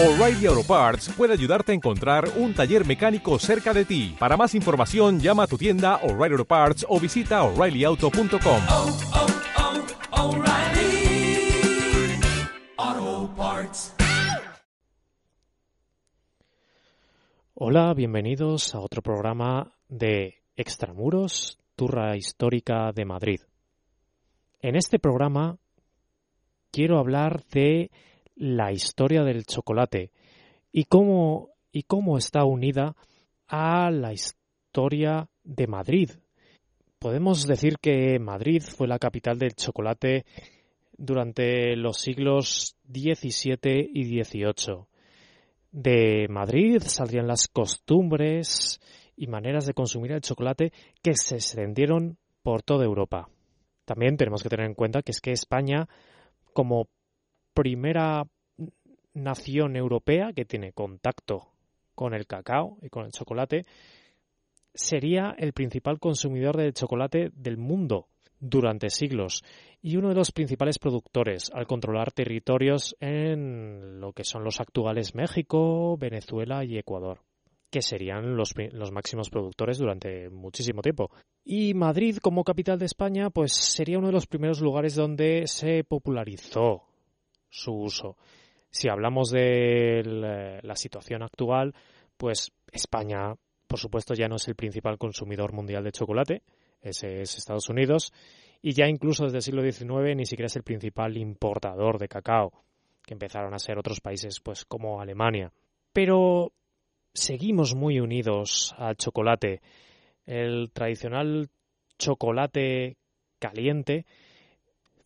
O'Reilly Auto Parts puede ayudarte a encontrar un taller mecánico cerca de ti. Para más información, llama a tu tienda O'Reilly Auto Parts o visita oreillyauto.com. oh, oh, Parts. Hola, bienvenidos a otro programa de Extramuros, Turra Histórica de Madrid. En este programa quiero hablar de la historia del chocolate y cómo, y cómo está unida a la historia de Madrid. Podemos decir que Madrid fue la capital del chocolate durante los siglos XVII y XVIII. De Madrid saldrían las costumbres y maneras de consumir el chocolate que se extendieron por toda Europa. También tenemos que tener en cuenta que es que España, como primera nación europea que tiene contacto con el cacao y con el chocolate, sería el principal consumidor de chocolate del mundo durante siglos y uno de los principales productores al controlar territorios en lo que son los actuales México, Venezuela y Ecuador, que serían los, los máximos productores durante muchísimo tiempo. Y Madrid, como capital de España, pues sería uno de los primeros lugares donde se popularizó su uso. Si hablamos de la situación actual, pues España, por supuesto, ya no es el principal consumidor mundial de chocolate, ese es Estados Unidos, y ya incluso desde el siglo XIX ni siquiera es el principal importador de cacao, que empezaron a ser otros países pues como Alemania. Pero seguimos muy unidos al chocolate. El tradicional chocolate caliente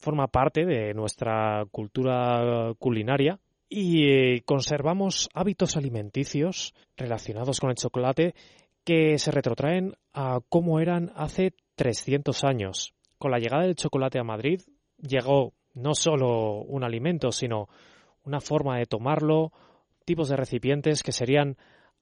forma parte de nuestra cultura culinaria y conservamos hábitos alimenticios relacionados con el chocolate que se retrotraen a cómo eran hace 300 años. Con la llegada del chocolate a Madrid llegó no solo un alimento, sino una forma de tomarlo, tipos de recipientes que serían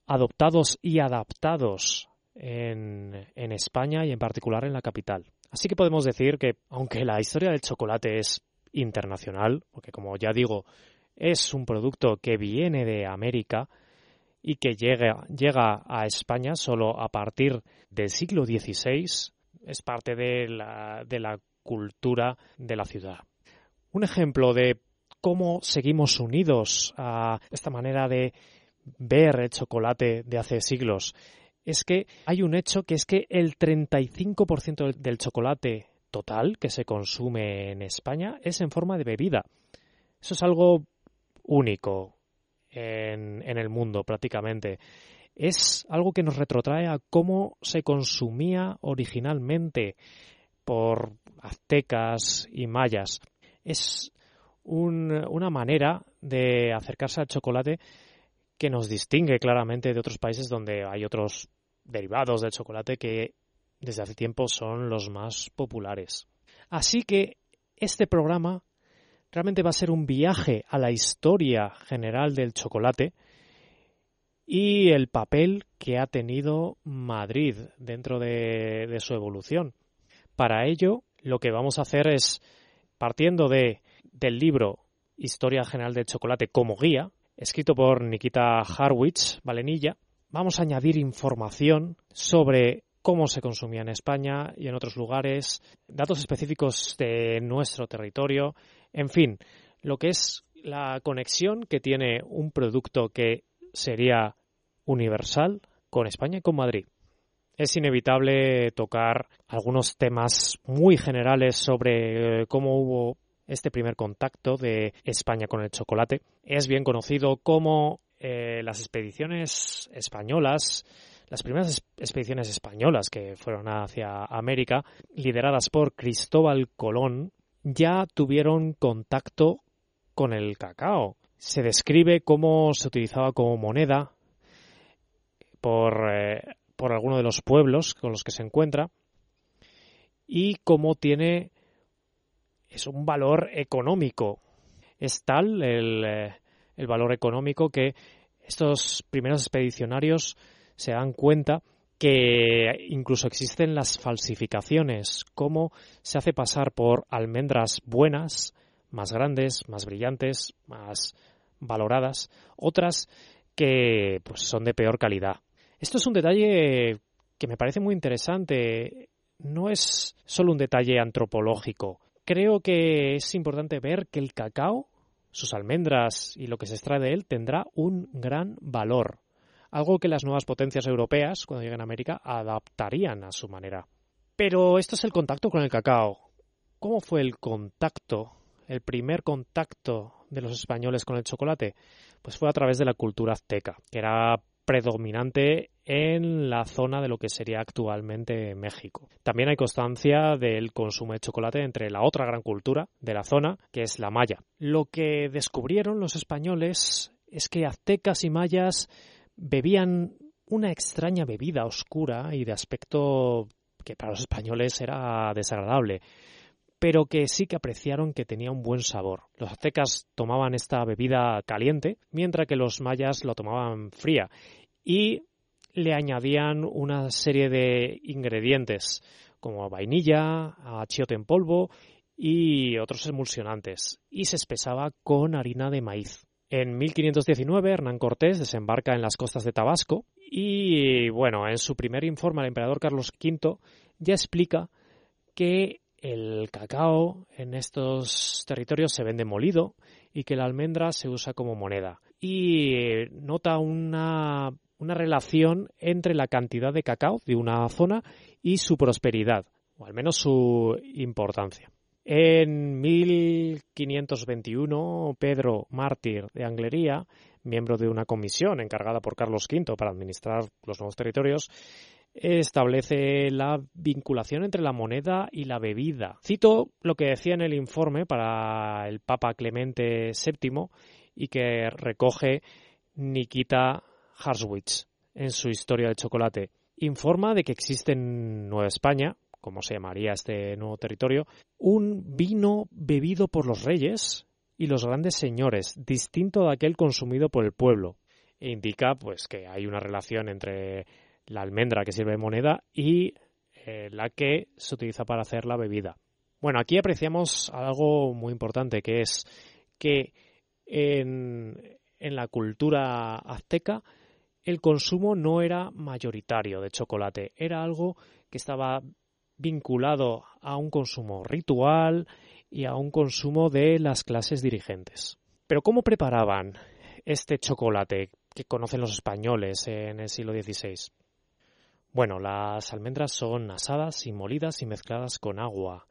adoptados y adaptados en, en, España y en particular en la capital. Así que podemos decir que, aunque la historia del chocolate es internacional, porque como ya digo, es un producto que viene de América y que llega, llega a España solo a partir del siglo XVI, es parte de la, de la cultura de la ciudad. Un ejemplo de cómo seguimos unidos a esta manera de ver el chocolate de hace siglos es que hay un hecho que es que el 35% del chocolate total que se consume en España es en forma de bebida. Eso es algo único en, en el mundo prácticamente. Es algo que nos retrotrae a cómo se consumía originalmente por aztecas y mayas. Es un, una manera de acercarse al chocolate que nos distingue claramente de otros países donde hay otros derivados del chocolate que desde hace tiempo son los más populares. Así que este programa realmente va a ser un viaje a la historia general del chocolate y el papel que ha tenido Madrid dentro de, su evolución. Para ello, lo que vamos a hacer es, partiendo de, del libro Historia General del Chocolate como guía, escrito por Nikita Harwitz, Valenilla, vamos a añadir información sobre cómo se consumía en España y en otros lugares, datos específicos de nuestro territorio, en fin, lo que es la conexión que tiene un producto que sería universal con España y con Madrid. Es inevitable tocar algunos temas muy generales sobre cómo hubo este primer contacto de España con el chocolate. Es bien conocido como eh, las expediciones españolas, las primeras expediciones españolas que fueron hacia América, lideradas por Cristóbal Colón, ya tuvieron contacto con el cacao. Se describe cómo se utilizaba como moneda por, eh, por alguno de los pueblos con los que se encuentra y cómo tiene es un valor económico. Es tal el, eh, el valor económico que estos primeros expedicionarios se dan cuenta que incluso existen las falsificaciones, cómo se hace pasar por almendras buenas, más grandes, más brillantes, más, valoradas, otras que pues, son de peor calidad. Esto es un detalle que me parece muy interesante. No es solo un detalle antropológico. Creo que es importante ver que el cacao, sus almendras y lo que se extrae de él tendrá un gran valor. Algo que las nuevas potencias europeas, cuando lleguen a América, adaptarían a su manera. Pero esto es el contacto con el cacao. ¿Cómo fue el contacto, el primer contacto de los españoles con el chocolate? Pues fue a través de la cultura azteca, que era predominante en la zona de lo que sería actualmente México. También hay constancia del consumo de chocolate entre la otra gran cultura de la zona, que es la maya. Lo que descubrieron los españoles es que aztecas y mayas bebían una extraña bebida oscura y de aspecto que para los españoles era desagradable pero que sí que apreciaron que tenía un buen sabor. Los aztecas tomaban esta bebida caliente, mientras que los mayas lo tomaban fría y le añadían una serie de ingredientes como vainilla, achiote en polvo y otros emulsionantes, y se espesaba con harina de maíz. En 1519 Hernán Cortés desembarca en las costas de Tabasco y bueno, en su primer informe al emperador Carlos V ya explica que el cacao en estos territorios se vende molido y que la almendra se usa como moneda. Y nota una, una relación entre la cantidad de cacao de una zona y su prosperidad, o al menos su importancia. En 1521, Pedro Mártir de Anglería, miembro de una comisión encargada por Carlos V para administrar los nuevos territorios, establece la vinculación entre la moneda y la bebida. Cito lo que decía en el informe para el Papa Clemente VII y que recoge Nikita Harswitz en su historia del chocolate. Informa de que existe en Nueva España, como se llamaría este nuevo territorio, un vino bebido por los reyes y los grandes señores, distinto de aquel consumido por el pueblo. E indica pues que hay una relación entre la almendra que sirve de moneda y eh, la que se utiliza para hacer la bebida. Bueno, aquí apreciamos algo muy importante que es que en, en la cultura azteca el consumo no era mayoritario de chocolate, era algo que estaba vinculado a un consumo ritual y a un consumo de las clases dirigentes. Pero ¿cómo preparaban este chocolate que conocen los españoles en el siglo XVI? Bueno, las almendras son asadas y molidas y mezcladas con agua.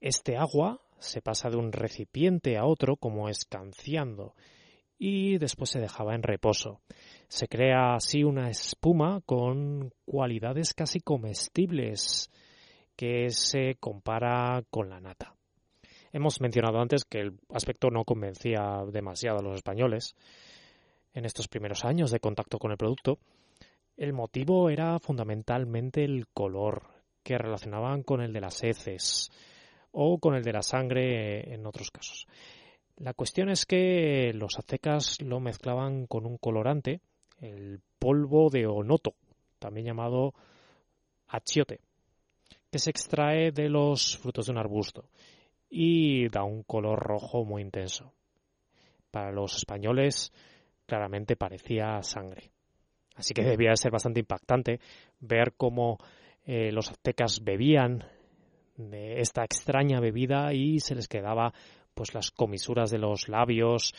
Este agua se pasa de un recipiente a otro como escanciando y después se dejaba en reposo. Se crea así una espuma con cualidades casi comestibles que se compara con la nata. Hemos mencionado antes que el aspecto no convencía demasiado a los españoles en estos primeros años de contacto con el producto, el motivo era fundamentalmente el color, que relacionaban con el de las heces o con el de la sangre en otros casos. La cuestión es que los aztecas lo mezclaban con un colorante, el polvo de onoto, también llamado achiote, que se extrae de los frutos de un arbusto y da un color rojo muy intenso. Para los españoles claramente parecía sangre. Así que debía ser bastante impactante ver cómo eh, los aztecas bebían de esta extraña bebida y se les quedaba pues las comisuras de los labios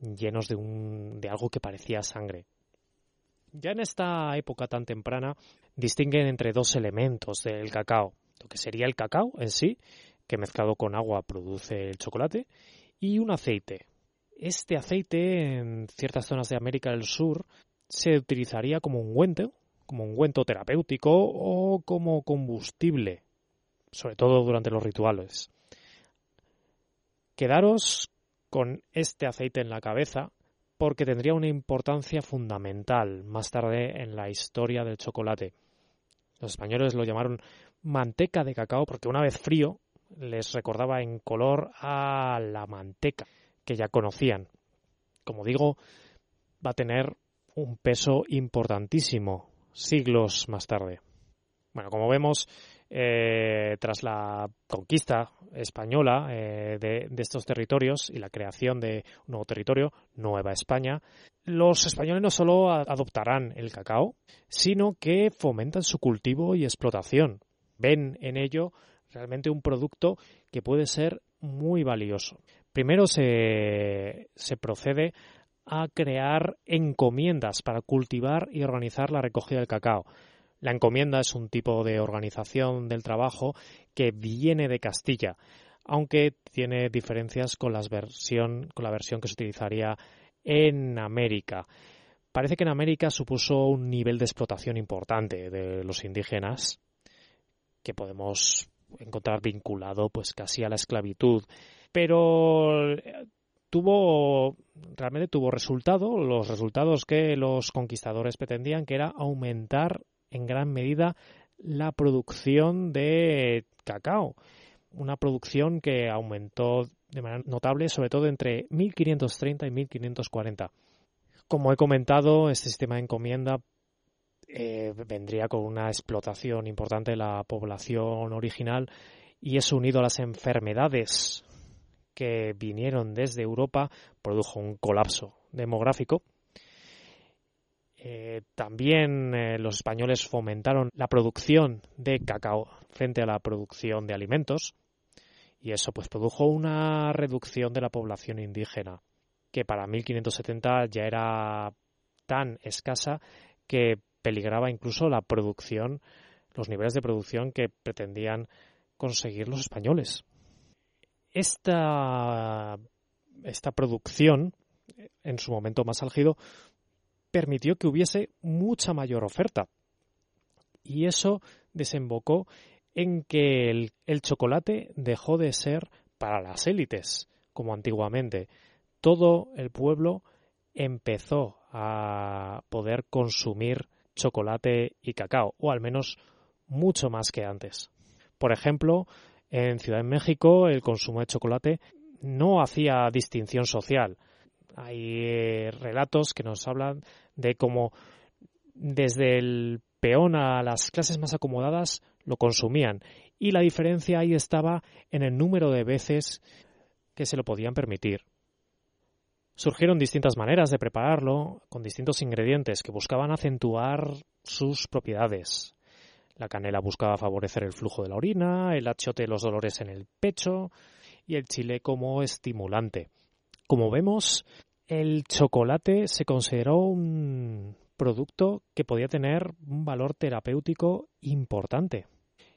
llenos de, un, de algo que parecía sangre. Ya en esta época tan temprana distinguen entre dos elementos del cacao, lo que sería el cacao en sí, que mezclado con agua produce el chocolate, y un aceite. Este aceite en ciertas zonas de América del Sur se utilizaría como ungüento, como ungüento terapéutico o como combustible, sobre todo durante los rituales. Quedaros con este aceite en la cabeza porque tendría una importancia fundamental más tarde en la historia del chocolate. Los españoles lo llamaron manteca de cacao porque una vez frío les recordaba en color a la manteca que ya conocían. Como digo, va a tener un peso importantísimo siglos más tarde. Bueno, como vemos, eh, tras la conquista española eh, de, de, estos territorios y la creación de un nuevo territorio, Nueva España, los españoles no solo adoptarán el cacao, sino que fomentan su cultivo y explotación. Ven en ello realmente un producto que puede ser muy valioso. Primero se, se procede a crear encomiendas para cultivar y organizar la recogida del cacao. La encomienda es un tipo de organización del trabajo que viene de Castilla, aunque tiene diferencias con, versión, con la versión que se utilizaría en América. Parece que en América supuso un nivel de explotación importante de los indígenas que podemos encontrar vinculado pues casi a la esclavitud, pero tuvo realmente tuvo resultado, los resultados que los conquistadores pretendían que era aumentar en gran medida la producción de cacao, una producción que aumentó de manera notable, sobre todo entre 1530 y 1540. Como he comentado, este sistema de encomienda eh, vendría con una explotación importante de la población original y eso unido a las enfermedades que vinieron desde Europa produjo un colapso demográfico eh, también eh, los españoles fomentaron la producción de cacao frente a la producción de alimentos y eso pues produjo una reducción de la población indígena que para 1570 ya era tan escasa que peligraba incluso la producción, los niveles de producción que pretendían conseguir los españoles. Esta, esta producción, en su momento más álgido, permitió que hubiese mucha mayor oferta. Y eso desembocó en que el, chocolate dejó de ser para las élites, como antiguamente. Todo el pueblo empezó a poder consumir chocolate y cacao, o al menos mucho más que antes. Por ejemplo, en Ciudad de México el consumo de chocolate no hacía distinción social. Hay eh, relatos que nos hablan de cómo desde el peón a las clases más acomodadas lo consumían y la diferencia ahí estaba en el número de veces que se lo podían permitir. Surgieron distintas maneras de prepararlo con distintos ingredientes que buscaban acentuar sus propiedades. La canela buscaba favorecer el flujo de la orina, el achote los dolores en el pecho y el chile como estimulante. Como vemos, el chocolate se consideró un producto que podía tener un valor terapéutico importante.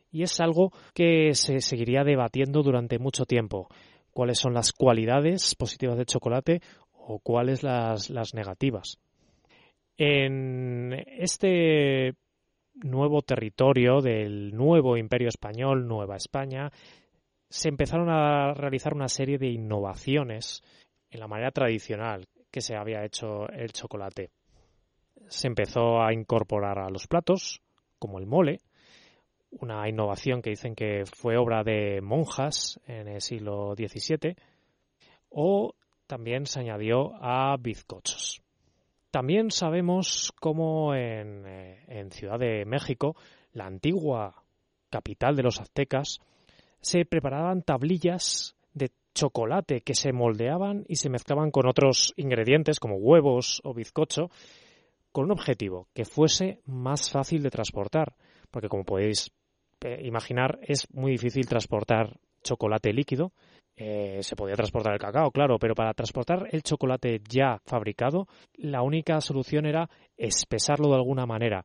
Y es algo que se seguiría debatiendo durante mucho tiempo. ¿Cuáles son las cualidades positivas del chocolate o cuáles las, las negativas? En este nuevo territorio del nuevo imperio español, Nueva España, se empezaron a realizar una serie de innovaciones en la manera tradicional que se había hecho el chocolate. Se empezó a incorporar a los platos, como el mole, una innovación que dicen que fue obra de monjas en el siglo XVII, o también se añadió a bizcochos. También sabemos cómo en, eh, en Ciudad de México, la antigua capital de los aztecas, se preparaban tablillas chocolate que se moldeaban y se mezclaban con otros ingredientes como huevos o bizcocho con un objetivo, que fuese más fácil de transportar, porque como podéis eh, imaginar es muy difícil transportar chocolate líquido, eh, se podía transportar el cacao, claro, pero para transportar el chocolate ya fabricado, la única solución era espesarlo de alguna manera.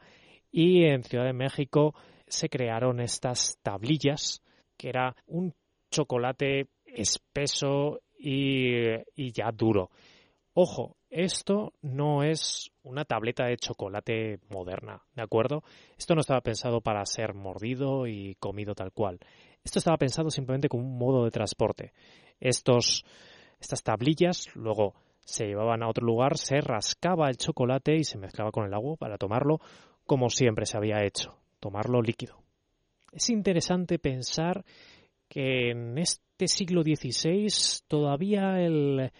Y en Ciudad de México se crearon estas tablillas que era un chocolate espeso y, ya duro. Ojo, esto no es una tableta de chocolate moderna, ¿de acuerdo? Esto no estaba pensado para ser mordido y comido tal cual. Esto estaba pensado simplemente como un modo de transporte. Estos, estas tablillas luego se llevaban a otro lugar, se rascaba el chocolate y se mezclaba con el agua para tomarlo como siempre se había hecho, tomarlo líquido. Es interesante pensar que en este siglo XVI todavía el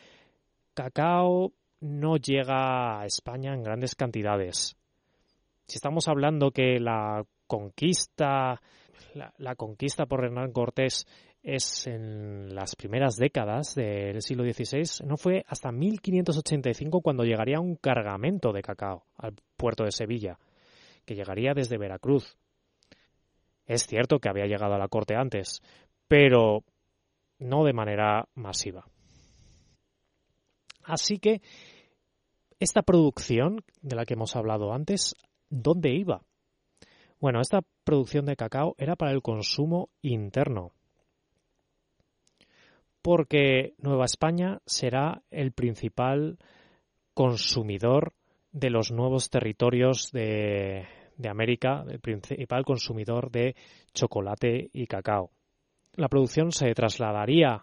cacao no llega a España en grandes cantidades. Si estamos hablando que la conquista la, la conquista por Hernán Cortés es en las primeras décadas del siglo XVI, no fue hasta 1585 cuando llegaría un cargamento de cacao al puerto de Sevilla, que llegaría desde Veracruz. Es cierto que había llegado a la corte antes, pero no de manera masiva. Así que esta producción de la que hemos hablado antes, ¿dónde iba? Bueno, esta producción de cacao era para el consumo interno, porque Nueva España será el principal consumidor de los nuevos territorios de, América, el principal consumidor de chocolate y cacao. La producción se trasladaría,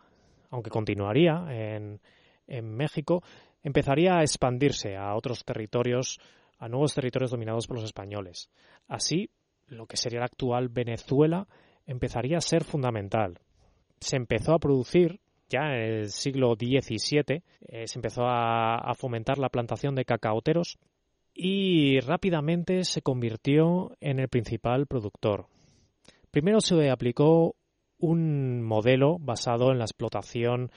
aunque continuaría en, México, empezaría a expandirse a otros territorios, a nuevos territorios dominados por los españoles. Así, lo que sería la actual Venezuela empezaría a ser fundamental. Se empezó a producir ya en el siglo XVII, eh, se empezó a, a fomentar la plantación de cacaoteros y rápidamente se convirtió en el principal productor. Primero se aplicó un modelo basado en la explotación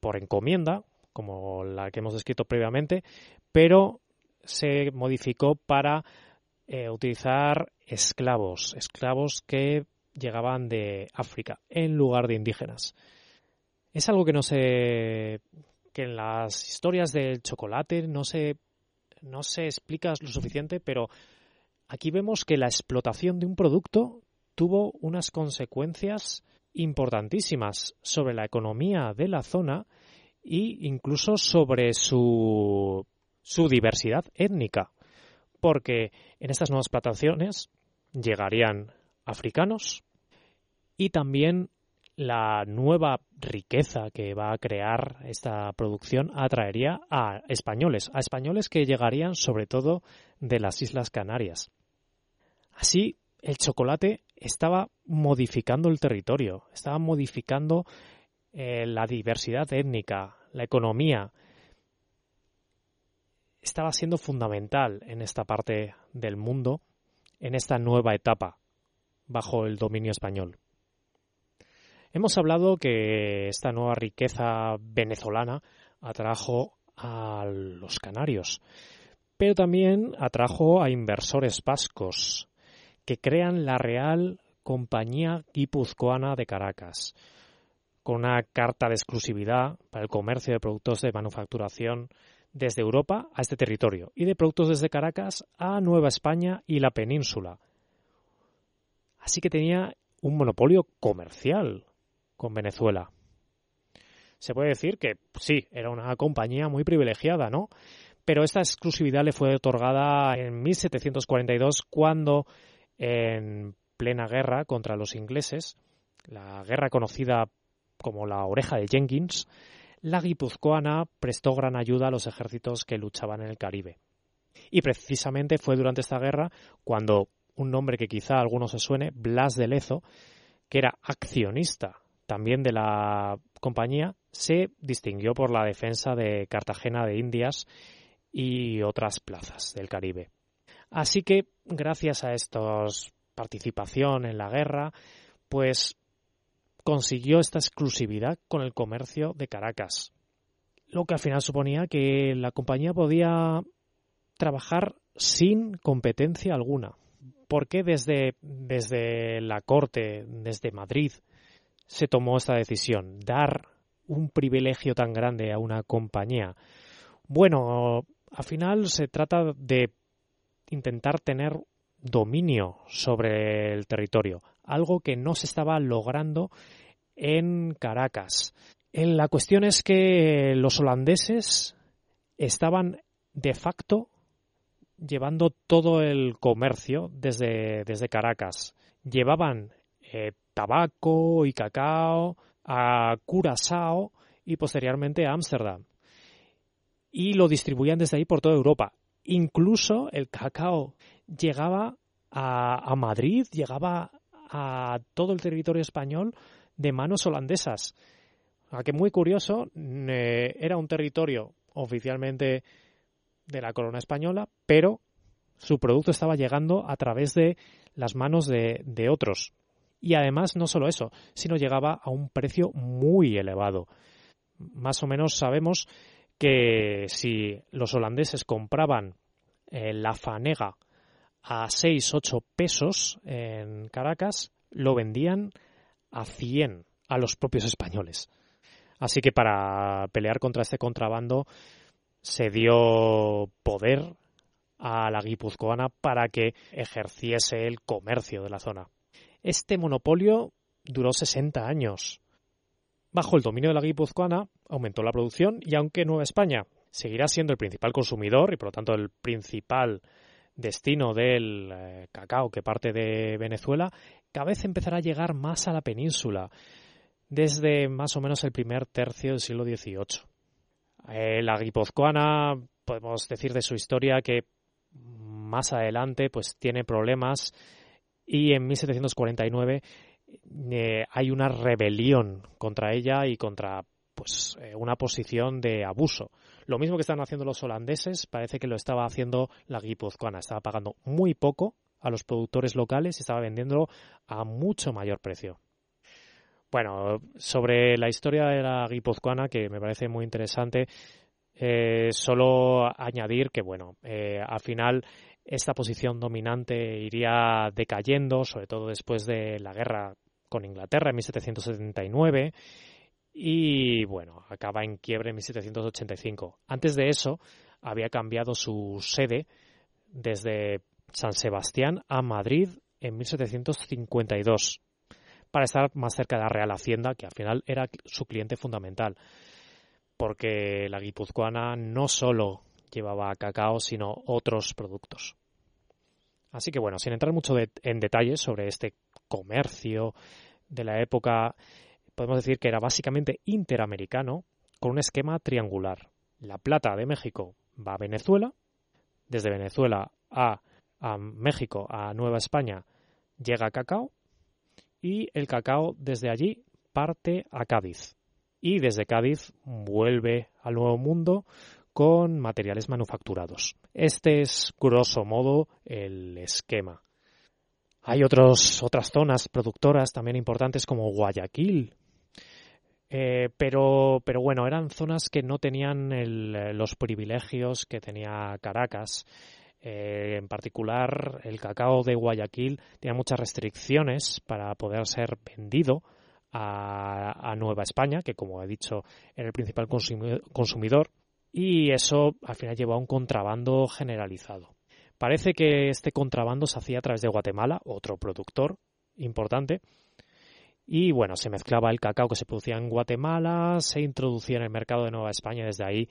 por encomienda, como la que hemos descrito previamente, pero se modificó para eh, utilizar esclavos, esclavos que llegaban de África en lugar de indígenas. Es algo que no se que en las historias del chocolate no se no se explica lo suficiente, pero aquí vemos que la explotación de un producto tuvo unas consecuencias importantísimas sobre la economía de la zona e incluso sobre su, su diversidad étnica, porque en estas nuevas plantaciones llegarían africanos y también la nueva riqueza que va a crear esta producción atraería a españoles, a españoles que llegarían sobre todo de las Islas Canarias. Así, el chocolate estaba modificando el territorio, estaba modificando eh, la diversidad étnica, la economía, estaba siendo fundamental en esta parte del mundo, en esta nueva etapa bajo el dominio español. Hemos hablado que esta nueva riqueza venezolana atrajo a los canarios, pero también atrajo a inversores vascos que crean la Real Compañía Guipuzcoana de Caracas, con una carta de exclusividad para el comercio de productos de manufacturación desde Europa a este territorio y de productos desde Caracas a Nueva España y la península. Así que tenía un monopolio comercial con Venezuela. Se puede decir que sí, era una compañía muy privilegiada, ¿no? Pero esta exclusividad le fue otorgada en 1742 cuando, en plena guerra contra los ingleses, la guerra conocida como la oreja de Jenkins, la guipuzcoana prestó gran ayuda a los ejércitos que luchaban en el Caribe. Y precisamente fue durante esta guerra cuando un nombre que quizá a algunos se suene, Blas de Lezo, que era accionista también de la compañía, se distinguió por la defensa de Cartagena de Indias y otras plazas del Caribe. Así que, gracias a esta participación en la guerra, pues consiguió esta exclusividad con el comercio de Caracas, lo que al final suponía que la compañía podía trabajar sin competencia alguna. porque desde, desde la corte, desde Madrid, se tomó esta decisión? Dar un privilegio tan grande a una compañía. Bueno, al final se trata de intentar tener dominio sobre el territorio, algo que no se estaba logrando en Caracas. La cuestión es que los holandeses estaban de facto llevando todo el comercio desde, desde Caracas. Llevaban eh, tabaco y cacao a Curazao y posteriormente a Ámsterdam. Y lo distribuían desde ahí por toda Europa. Incluso el cacao llegaba a, Madrid, llegaba a todo el territorio español de manos holandesas. A que muy curioso, eh, era un territorio oficialmente de la corona española, pero su producto estaba llegando a través de las manos de, de otros. Y además no solo eso, sino llegaba a un precio muy elevado. Más o menos sabemos que si los holandeses compraban eh, la fanega a 6, 8 pesos en Caracas, lo vendían a 100 a los propios españoles. Así que para pelear contra este contrabando se dio poder a la guipuzcoana para que ejerciese el comercio de la zona. Este monopolio duró 60 años. Bajo el dominio de la guipuzcoana aumentó la producción y aunque Nueva España seguirá siendo el principal consumidor y por lo tanto el principal destino del eh, cacao que parte de Venezuela, cada vez empezará a llegar más a la península desde más o menos el primer tercio del siglo XVIII. Eh, la guipuzcoana, podemos decir de su historia que más adelante pues tiene problemas y en 1749 eh, hay una rebelión contra ella y contra pues eh, una posición de abuso. Lo mismo que están haciendo los holandeses, parece que lo estaba haciendo la guipuzcoana. Estaba pagando muy poco a los productores locales y estaba vendiéndolo a mucho mayor precio. Bueno, sobre la historia de la guipuzcoana, que me parece muy interesante, eh, solo añadir que, bueno, al final esta posición dominante iría decayendo, sobre todo después de la guerra con Inglaterra en 1779 y bueno, acaba en quiebre en 1785. Antes de eso, había cambiado su sede desde San Sebastián a Madrid en 1752 para estar más cerca de la Real Hacienda, que al final era su cliente fundamental, porque la guipuzcoana no solo llevaba cacao, sino otros productos. Así que bueno, sin entrar mucho en detalles sobre este comercio de la época, podemos decir que era básicamente interamericano con un esquema triangular. La plata de México va a Venezuela, desde Venezuela a, a México, a Nueva España, llega cacao y el cacao desde allí parte a Cádiz. Y desde Cádiz vuelve al Nuevo Mundo con materiales manufacturados. Este es, grosso modo, el esquema. Hay otros, otras zonas productoras también importantes como Guayaquil, eh, pero, pero bueno, eran zonas que no tenían los privilegios que tenía Caracas. Eh, en particular, el cacao de Guayaquil tenía muchas restricciones para poder ser vendido a, Nueva España, que como he dicho era el principal consumidor, y eso al final llevó a un contrabando generalizado. Parece que este contrabando se hacía a través de Guatemala, otro productor importante, y bueno, se mezclaba el cacao que se producía en Guatemala, se introducía en el mercado de Nueva España y desde ahí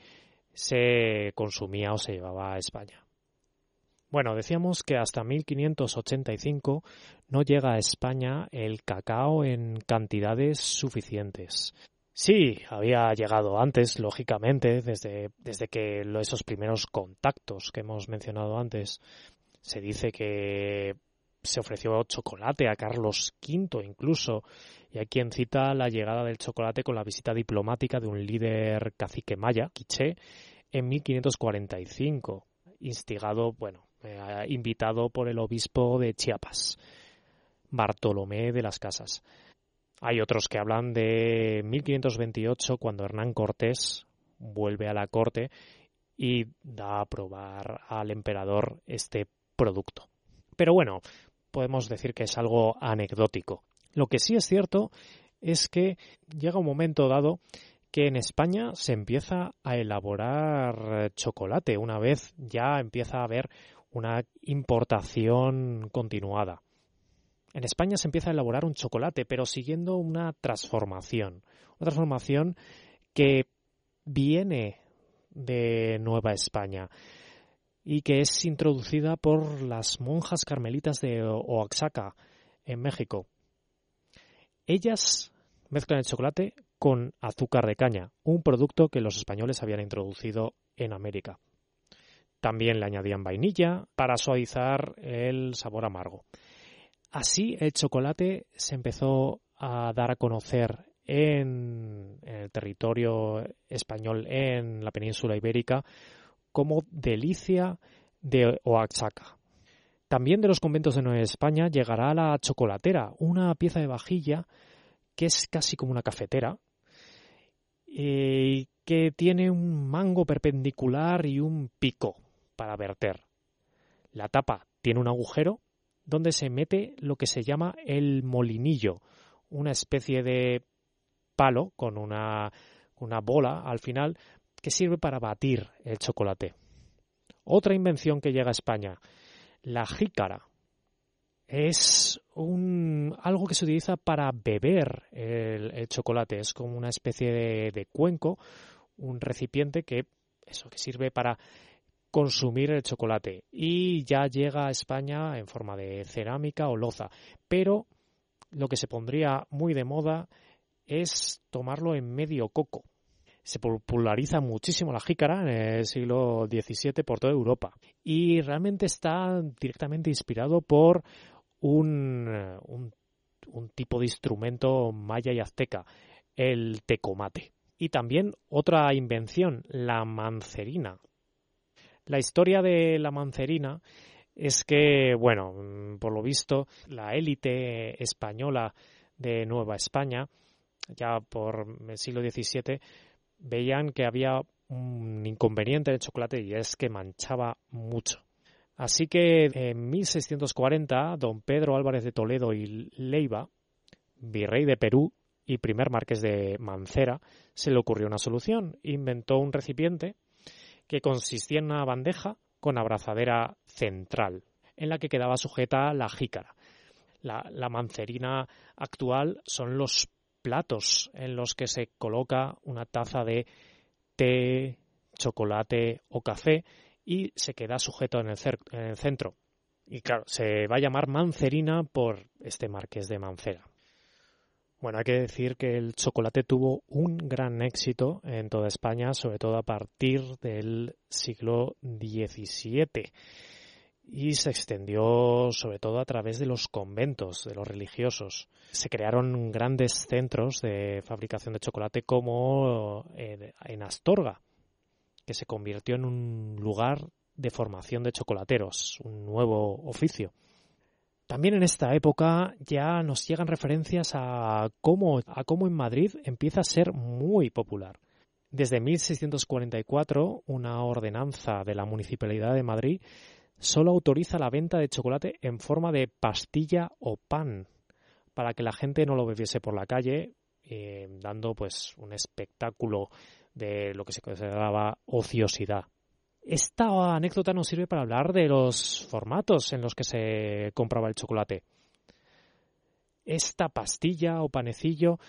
se consumía o se llevaba a España. Bueno, decíamos que hasta 1585 no llega a España el cacao en cantidades suficientes. Sí, había llegado antes, lógicamente, desde, desde que esos primeros contactos que hemos mencionado antes. Se dice que se ofreció chocolate a Carlos V incluso, y hay quien cita la llegada del chocolate con la visita diplomática de un líder cacique maya, Quiché, en 1545, instigado, bueno, eh, invitado por el obispo de Chiapas, Bartolomé de las Casas. Hay otros que hablan de 1528, cuando Hernán Cortés vuelve a la corte y da a probar al emperador este producto. Pero bueno, podemos decir que es algo anecdótico. Lo que sí es cierto es que llega un momento dado que en España se empieza a elaborar chocolate, una vez ya empieza a haber una importación continuada. En España se empieza a elaborar un chocolate, pero siguiendo una transformación. Una transformación que viene de Nueva España y que es introducida por las monjas carmelitas de Oaxaca, en México. Ellas mezclan el chocolate con azúcar de caña, un producto que los españoles habían introducido en América. También le añadían vainilla para suavizar el sabor amargo. Así el chocolate se empezó a dar a conocer en, el territorio español, en la península ibérica, como delicia de Oaxaca. También de los conventos de Nueva España llegará la chocolatera, una pieza de vajilla que es casi como una cafetera, y que tiene un mango perpendicular y un pico para verter. La tapa tiene un agujero donde se mete lo que se llama el molinillo, una especie de palo con una, una bola al final que sirve para batir el chocolate. Otra invención que llega a España, la jícara. Es un, algo que se utiliza para beber el, chocolate. Es como una especie de, de, cuenco, un recipiente que, eso, que sirve para consumir el chocolate. Y ya llega a España en forma de cerámica o loza. Pero lo que se pondría muy de moda es tomarlo en medio coco se populariza muchísimo la jícara en el siglo XVII por toda Europa y realmente está directamente inspirado por un, un, tipo de instrumento maya y azteca, el tecomate. Y también otra invención, la mancerina. La historia de la mancerina es que, bueno, por lo visto, la élite española de Nueva España, ya por el siglo XVII, veían que había un inconveniente del chocolate y es que manchaba mucho. Así que en 1640, don Pedro Álvarez de Toledo y Leiva, virrey de Perú y primer marqués de Mancera, se le ocurrió una solución. Inventó un recipiente que consistía en una bandeja con abrazadera central, en la que quedaba sujeta la jícara. La, mancerina actual son los platos en los que se coloca una taza de té, chocolate o café y se queda sujeto en el, en el centro. Y claro, se va a llamar Mancerina por este marqués de Mancera. Bueno, hay que decir que el chocolate tuvo un gran éxito en toda España, sobre todo a partir del siglo XVII y se extendió sobre todo a través de los conventos, de los religiosos. Se crearon grandes centros de fabricación de chocolate como eh, en Astorga, que se convirtió en un lugar de formación de chocolateros, un nuevo oficio. También en esta época ya nos llegan referencias a cómo, en Madrid empieza a ser muy popular. Desde 1644, una ordenanza de la Municipalidad de Madrid solo autoriza la venta de chocolate en forma de pastilla o pan para que la gente no lo bebiese por la calle, eh, dando pues un espectáculo de lo que se consideraba ociosidad. Esta anécdota nos sirve para hablar de los formatos en los que se compraba el chocolate. Esta pastilla o panecillo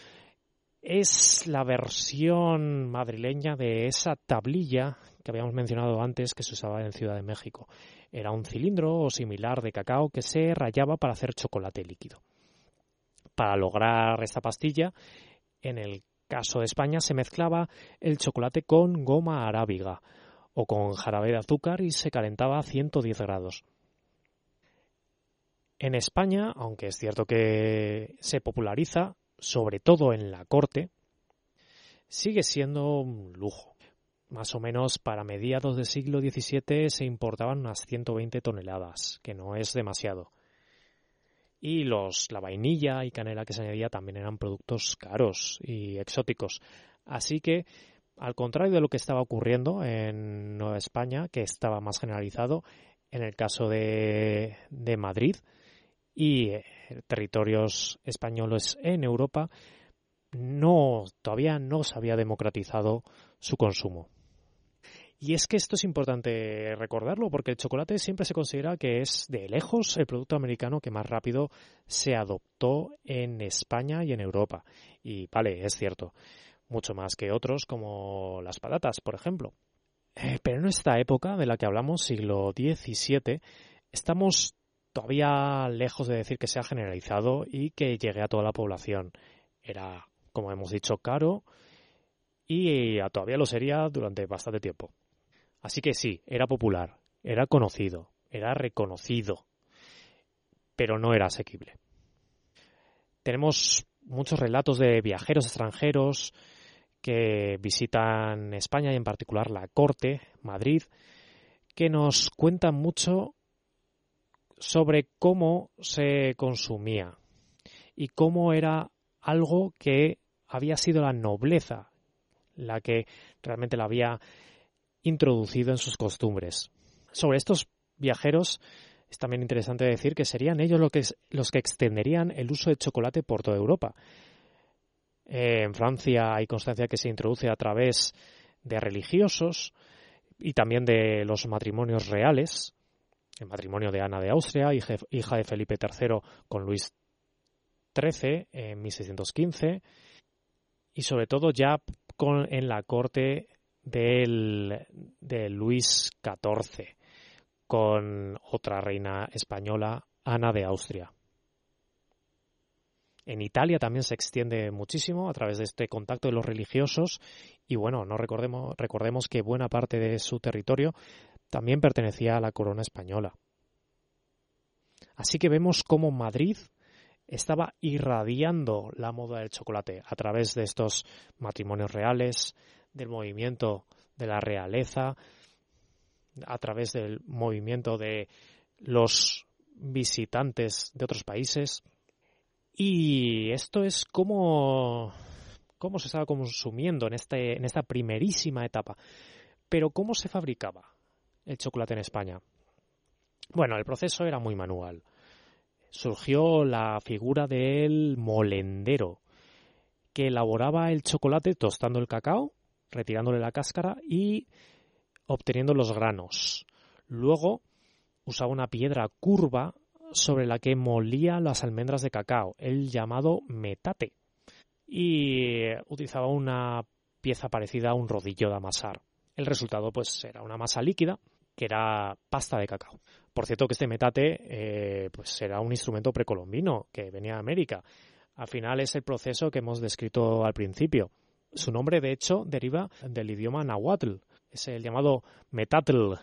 es la versión madrileña de esa tablilla que habíamos mencionado antes que se usaba en Ciudad de México. Era un cilindro o similar de cacao que se rayaba para hacer chocolate líquido. Para lograr esta pastilla, en el caso de España se mezclaba el chocolate con goma arábiga o con jarabe de azúcar y se calentaba a 110 grados. En España, aunque es cierto que se populariza, sobre todo en la corte, sigue siendo un lujo más o menos para mediados del siglo XVII se importaban unas 120 toneladas, que no es demasiado. Y los, la vainilla y canela que se añadía también eran productos caros y exóticos. Así que, al contrario de lo que estaba ocurriendo en Nueva España, que estaba más generalizado, en el caso de, Madrid y eh, territorios españoles en Europa, no, todavía no se había democratizado su consumo. Y es que esto es importante recordarlo porque el chocolate siempre se considera que es de lejos el producto americano que más rápido se adoptó en España y en Europa. Y vale, es cierto, mucho más que otros como las patatas, por ejemplo. Eh, pero en esta época de la que hablamos, siglo XVII, estamos todavía lejos de decir que se ha generalizado y que llegue a toda la población. Era, como hemos dicho, caro y todavía lo sería durante bastante tiempo. Así que sí, era popular, era conocido, era reconocido, pero no era asequible. Tenemos muchos relatos de viajeros extranjeros que visitan España y en particular la corte, Madrid, que nos cuentan mucho sobre cómo se consumía y cómo era algo que había sido la nobleza la que realmente la había introducido en sus costumbres. Sobre estos viajeros es también interesante decir que serían ellos los que, los que extenderían el uso de chocolate por toda Europa. En Francia hay constancia que se introduce a través de religiosos y también de los matrimonios reales, el matrimonio de Ana de Austria, hija de Felipe III con Luis XIII en 1615, y sobre todo ya con, en la corte de Luis XIV, con otra reina española, Ana de Austria. En Italia también se extiende muchísimo a través de este contacto de los religiosos y bueno, no recordemos, recordemos que buena parte de su territorio también pertenecía a la corona española. Así que vemos cómo Madrid estaba irradiando la moda del chocolate a través de estos matrimonios reales, del movimiento de la realeza, a través del movimiento de los visitantes de otros países. Y esto es como cómo se estaba consumiendo en, este, en esta primerísima etapa. Pero ¿cómo se fabricaba el chocolate en España? Bueno, el proceso era muy manual. Surgió la figura del molendero, que elaboraba el chocolate tostando el cacao, retirándole la cáscara y obteniendo los granos. Luego usaba una piedra curva sobre la que molía las almendras de cacao, el llamado metate, y utilizaba una pieza parecida a un rodillo de amasar. El resultado pues era una masa líquida que era pasta de cacao. Por cierto que este metate eh, pues era un instrumento precolombino que venía de América. Al final es el proceso que hemos descrito al principio. Su nombre, de hecho, deriva del idioma nahuatl. Es el llamado metatl,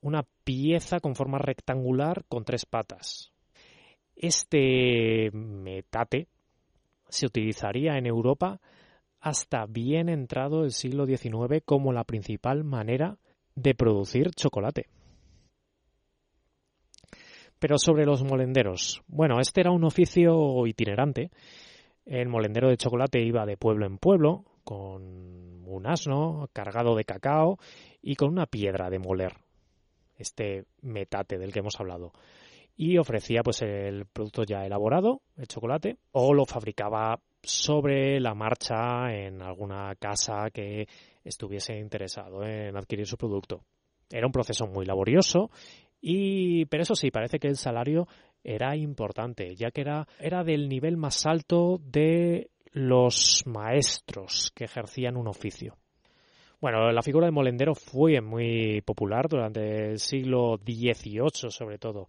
una pieza con forma rectangular con tres patas. Este metate se utilizaría en Europa hasta bien entrado el siglo XIX como la principal manera de producir chocolate. Pero sobre los molenderos. Bueno, este era un oficio itinerante. El molendero de chocolate iba de pueblo en pueblo con un asno cargado de cacao y con una piedra de moler. Este metate del que hemos hablado y ofrecía pues el producto ya elaborado, el chocolate, o lo fabricaba sobre la marcha en alguna casa que estuviese interesado en adquirir su producto. Era un proceso muy laborioso y pero eso sí, parece que el salario era importante, ya que era, era del nivel más alto de los maestros que ejercían un oficio. Bueno, la figura del molendero fue muy popular durante el siglo XVIII, sobre todo.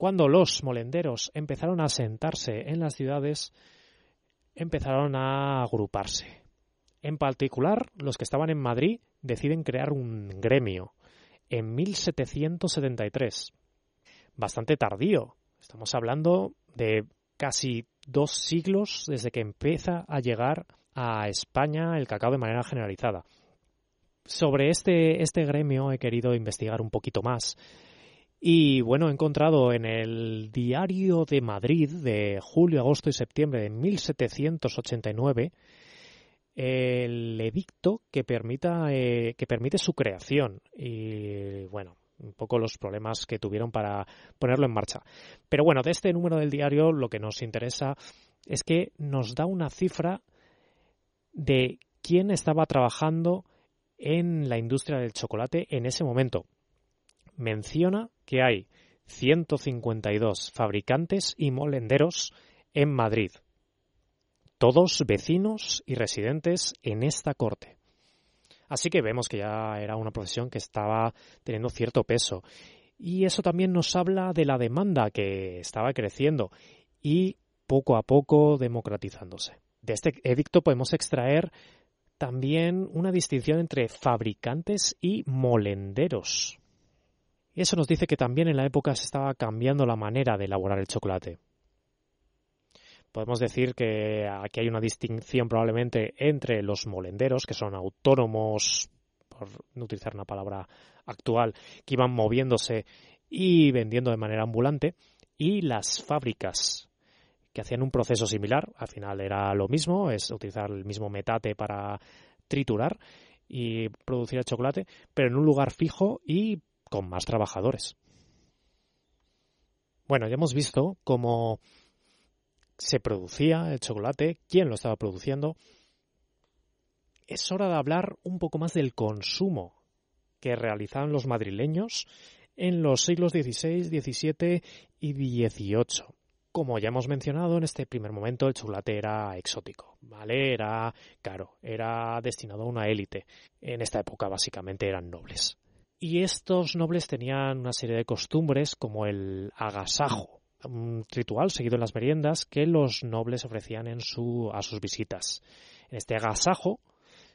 Cuando los molenderos empezaron a sentarse en las ciudades, empezaron a agruparse. En particular, los que estaban en Madrid deciden crear un gremio en 1773. Bastante tardío. Estamos hablando de casi dos siglos desde que empieza a llegar a España el cacao de manera generalizada. Sobre este, este gremio he querido investigar un poquito más y bueno, he encontrado en el Diario de Madrid de julio, agosto y septiembre de 1789 el edicto que permita eh, que permite su creación y bueno un poco los problemas que tuvieron para ponerlo en marcha. Pero bueno, de este número del diario lo que nos interesa es que nos da una cifra de quién estaba trabajando en la industria del chocolate en ese momento menciona que hay 152 fabricantes y molenderos en Madrid, todos vecinos y residentes en esta corte. Así que vemos que ya era una profesión que estaba teniendo cierto peso. Y eso también nos habla de la demanda que estaba creciendo y poco a poco democratizándose. De este edicto podemos extraer también una distinción entre fabricantes y molenderos. Y eso nos dice que también en la época se estaba cambiando la manera de elaborar el chocolate. Podemos decir que aquí hay una distinción probablemente entre los molenderos, que son autónomos, por no utilizar una palabra actual, que iban moviéndose y vendiendo de manera ambulante, y las fábricas que hacían un proceso similar, al final era lo mismo, es utilizar el mismo metate para triturar y producir el chocolate, pero en un lugar fijo y con más trabajadores. Bueno, ya hemos visto cómo se producía el chocolate, quién lo estaba produciendo. Es hora de hablar un poco más del consumo que realizaban los madrileños en los siglos XVI, XVII y XVIII. Como ya hemos mencionado, en este primer momento el chocolate era exótico, ¿vale? Era caro, era destinado a una élite. En esta época básicamente eran nobles. Y estos nobles tenían una serie de costumbres como el agasajo, un ritual seguido en las meriendas que los nobles ofrecían en su, a sus visitas. En este agasajo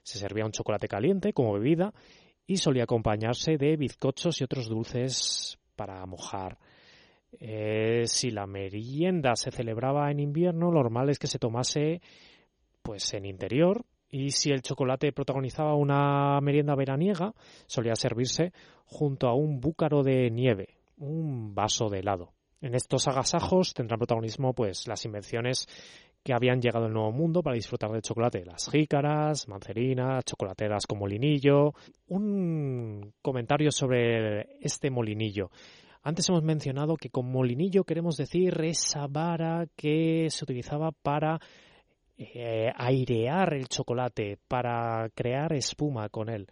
se servía un chocolate caliente como bebida y solía acompañarse de bizcochos y otros dulces para mojar. Eh, si la merienda se celebraba en invierno, lo normal es que se tomase pues en interior y si el chocolate protagonizaba una merienda veraniega, solía servirse junto a un búcaro de nieve, un vaso de helado. En estos agasajos tendrán protagonismo pues las invenciones que habían llegado al Nuevo Mundo para disfrutar del chocolate, las jícaras, mancerinas, chocolateras con molinillo. Un comentario sobre este molinillo. Antes hemos mencionado que con molinillo queremos decir esa vara que se utilizaba para eh, airear el chocolate, para crear espuma con él.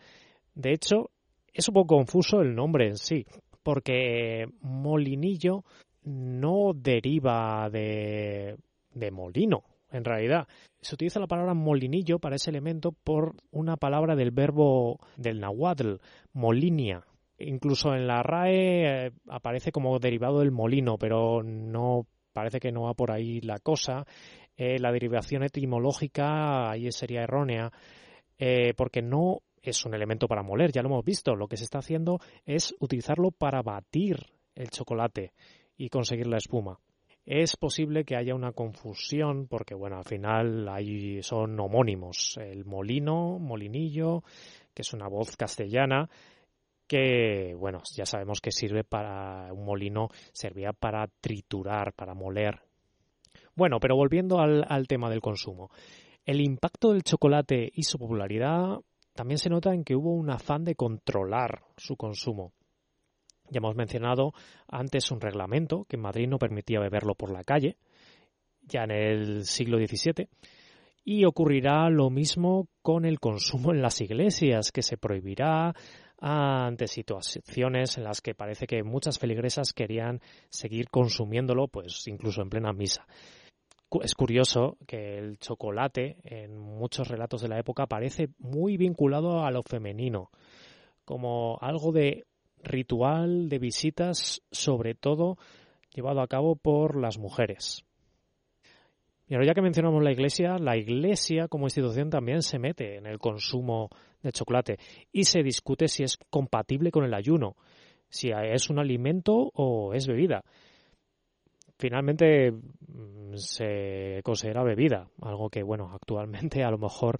De hecho, es un poco confuso el nombre en sí, porque molinillo no deriva de molino, en realidad. Se utiliza la palabra molinillo para ese elemento por una palabra del verbo del nahuatl, molinia. Incluso en la RAE eh, aparece como derivado del molino, pero no parece que no va por ahí la cosa. Eh, la derivación etimológica ahí sería errónea, eh, porque no es un elemento para moler, ya lo hemos visto. Lo que se está haciendo es utilizarlo para batir el chocolate y conseguir la espuma es posible que haya una confusión porque, bueno, al final ahí son homónimos. El molino, molinillo, que es una voz castellana que, bueno, ya sabemos que sirve para un molino, servía para triturar, para moler. Bueno, pero volviendo al, tema del consumo. El impacto del chocolate y su popularidad también se nota en que hubo un afán de controlar su consumo. Ya hemos mencionado antes un reglamento que en Madrid no permitía beberlo por la calle, ya en el siglo XVII. Y ocurrirá lo mismo con el consumo en las iglesias, que se prohibirá ante situaciones en las que parece que muchas feligresas querían seguir consumiéndolo, pues incluso en plena misa. Es curioso que el chocolate en muchos relatos de la época parece muy vinculado a lo femenino, como algo de ritual de visitas, sobre todo llevado a cabo por las mujeres. Y ahora ya que mencionamos la Iglesia, la Iglesia como institución también se mete en el consumo de chocolate y se discute si es compatible con el ayuno, si es un alimento o es bebida. Finalmente mm, se considera bebida, algo que bueno, actualmente a lo mejor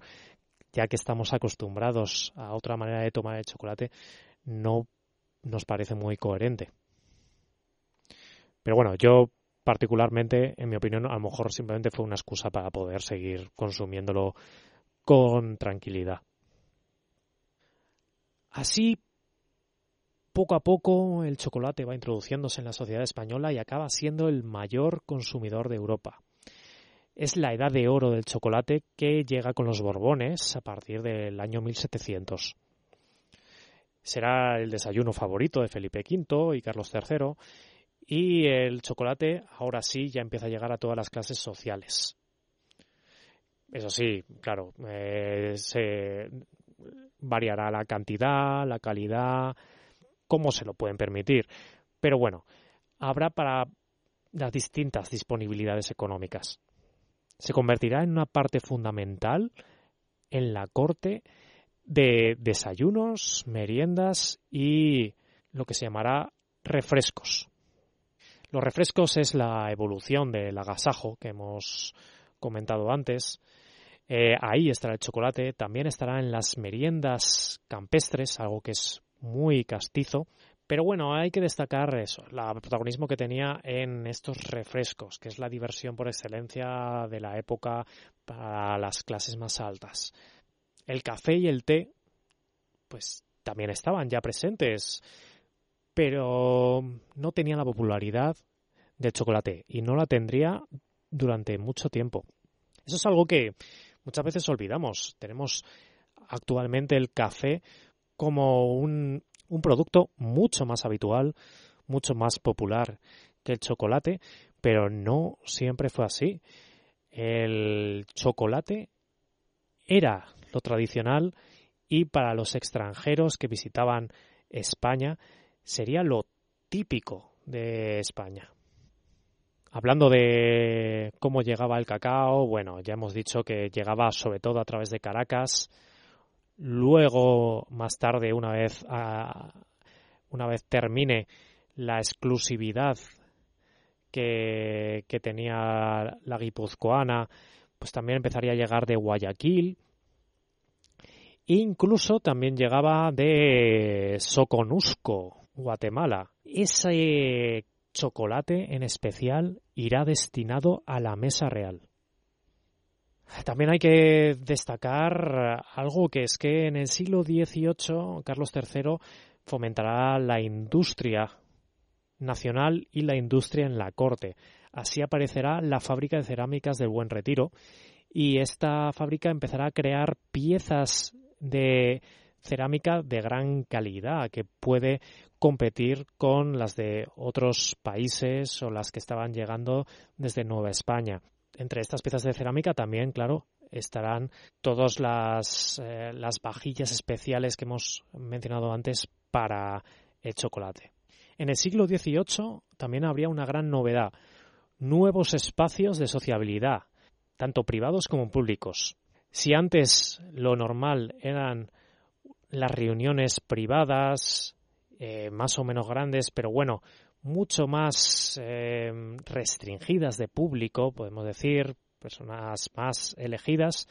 ya que estamos acostumbrados a otra manera de tomar el chocolate, no nos parece muy coherente. Pero bueno, yo particularmente, en mi opinión, a lo mejor simplemente fue una excusa para poder seguir consumiéndolo con tranquilidad. Así, poco a poco, el chocolate va introduciéndose en la sociedad española y acaba siendo el mayor consumidor de Europa. Es la edad de oro del chocolate que llega con los Borbones a partir del año 1700 será el desayuno favorito de Felipe V y Carlos III, y el chocolate ahora sí ya empieza a llegar a todas las clases sociales. Eso sí, claro, eh, se variará la cantidad, la calidad, cómo se lo pueden permitir. Pero bueno, habrá para las distintas disponibilidades económicas. Se convertirá en una parte fundamental en la corte de desayunos, meriendas y lo que se llamará refrescos. Los refrescos es la evolución del agasajo que hemos comentado antes. Eh, ahí estará el chocolate, también estará en las meriendas campestres, algo que es muy castizo, Pero bueno, hay que destacar eso, el protagonismo que tenía en estos refrescos, que es la diversión por excelencia de la época para las clases más altas. El café y el té, pues también estaban ya presentes, pero no tenían la popularidad del chocolate y no la tendría durante mucho tiempo. Eso es algo que muchas veces olvidamos. Tenemos actualmente el café como un un producto mucho más habitual, mucho más popular que el chocolate, pero no siempre fue así. El chocolate era lo tradicional y para los extranjeros que visitaban España sería lo típico de España. Hablando de cómo llegaba el cacao, bueno, ya hemos dicho que llegaba sobre todo a través de Caracas, Luego, más tarde, una vez, una vez termine la exclusividad que, que tenía la guipuzcoana, pues también empezaría a llegar de Guayaquil. Incluso también llegaba de Soconusco, Guatemala. Ese chocolate en especial irá destinado a la mesa real. También hay que destacar algo que es que en el siglo XVIII Carlos III fomentará la industria nacional y la industria en la corte. Así aparecerá la fábrica de cerámicas del Buen Retiro y esta fábrica empezará a crear piezas de cerámica de gran calidad que puede competir con las de otros países o las que estaban llegando desde Nueva España entre estas piezas de cerámica también, claro, estarán todas las, eh, las vajillas especiales que hemos mencionado antes para el chocolate. En el siglo XVIII también habría una gran novedad, nuevos espacios de sociabilidad, tanto privados como públicos. Si antes lo normal eran las reuniones privadas, eh, más o menos grandes, pero bueno, mucho más eh, restringidas de público, podemos decir, personas más elegidas,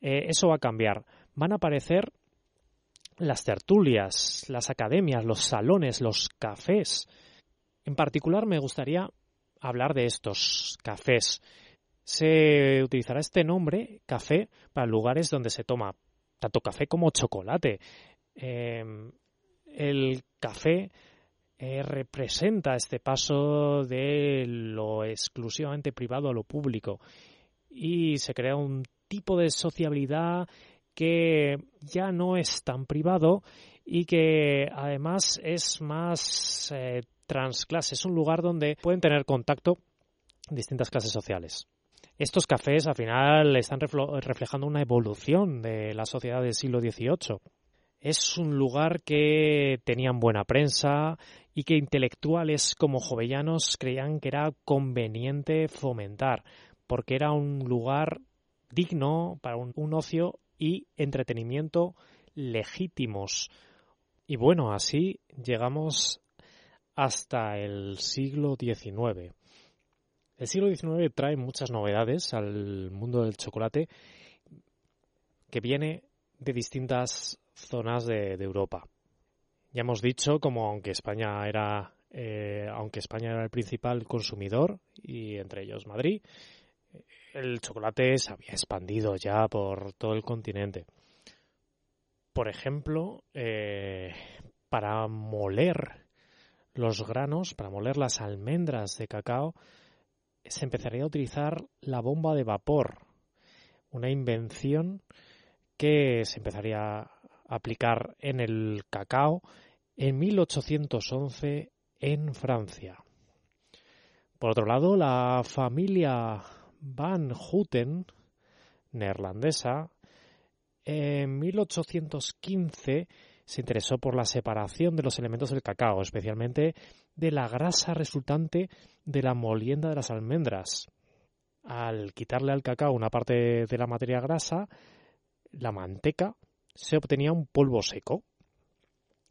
eh, eso va a cambiar. Van a aparecer las tertulias, las academias, los salones, los cafés. En particular me gustaría hablar de estos cafés. Se utilizará este nombre, café, para lugares donde se toma tanto café como chocolate. Eh, el café eh, representa este paso de lo exclusivamente privado a lo público y se crea un tipo de sociabilidad que ya no es tan privado y que además es más eh, transclase. Es un lugar donde pueden tener contacto distintas clases sociales. Estos cafés al final están reflejando una evolución de la sociedad del siglo XVIII. Es un lugar que tenían buena prensa y que intelectuales como jovellanos creían que era conveniente fomentar, porque era un lugar digno para un, ocio y entretenimiento legítimos. Y bueno, así llegamos hasta el siglo XIX. El siglo XIX trae muchas novedades al mundo del chocolate que viene de distintas zonas de Europa. Ya hemos dicho como aunque España era eh, aunque España era el principal consumidor y entre ellos Madrid, el chocolate se había expandido ya por todo el continente. Por ejemplo, eh, para moler los granos, para moler las almendras de cacao, se empezaría a utilizar la bomba de vapor, una invención que se empezaría aplicar en el cacao en 1811 en Francia. Por otro lado, la familia Van Houten, neerlandesa, en 1815 se interesó por la separación de los elementos del cacao, especialmente de la grasa resultante de la molienda de las almendras. Al quitarle al cacao una parte de la materia grasa, la manteca se obtenía un polvo seco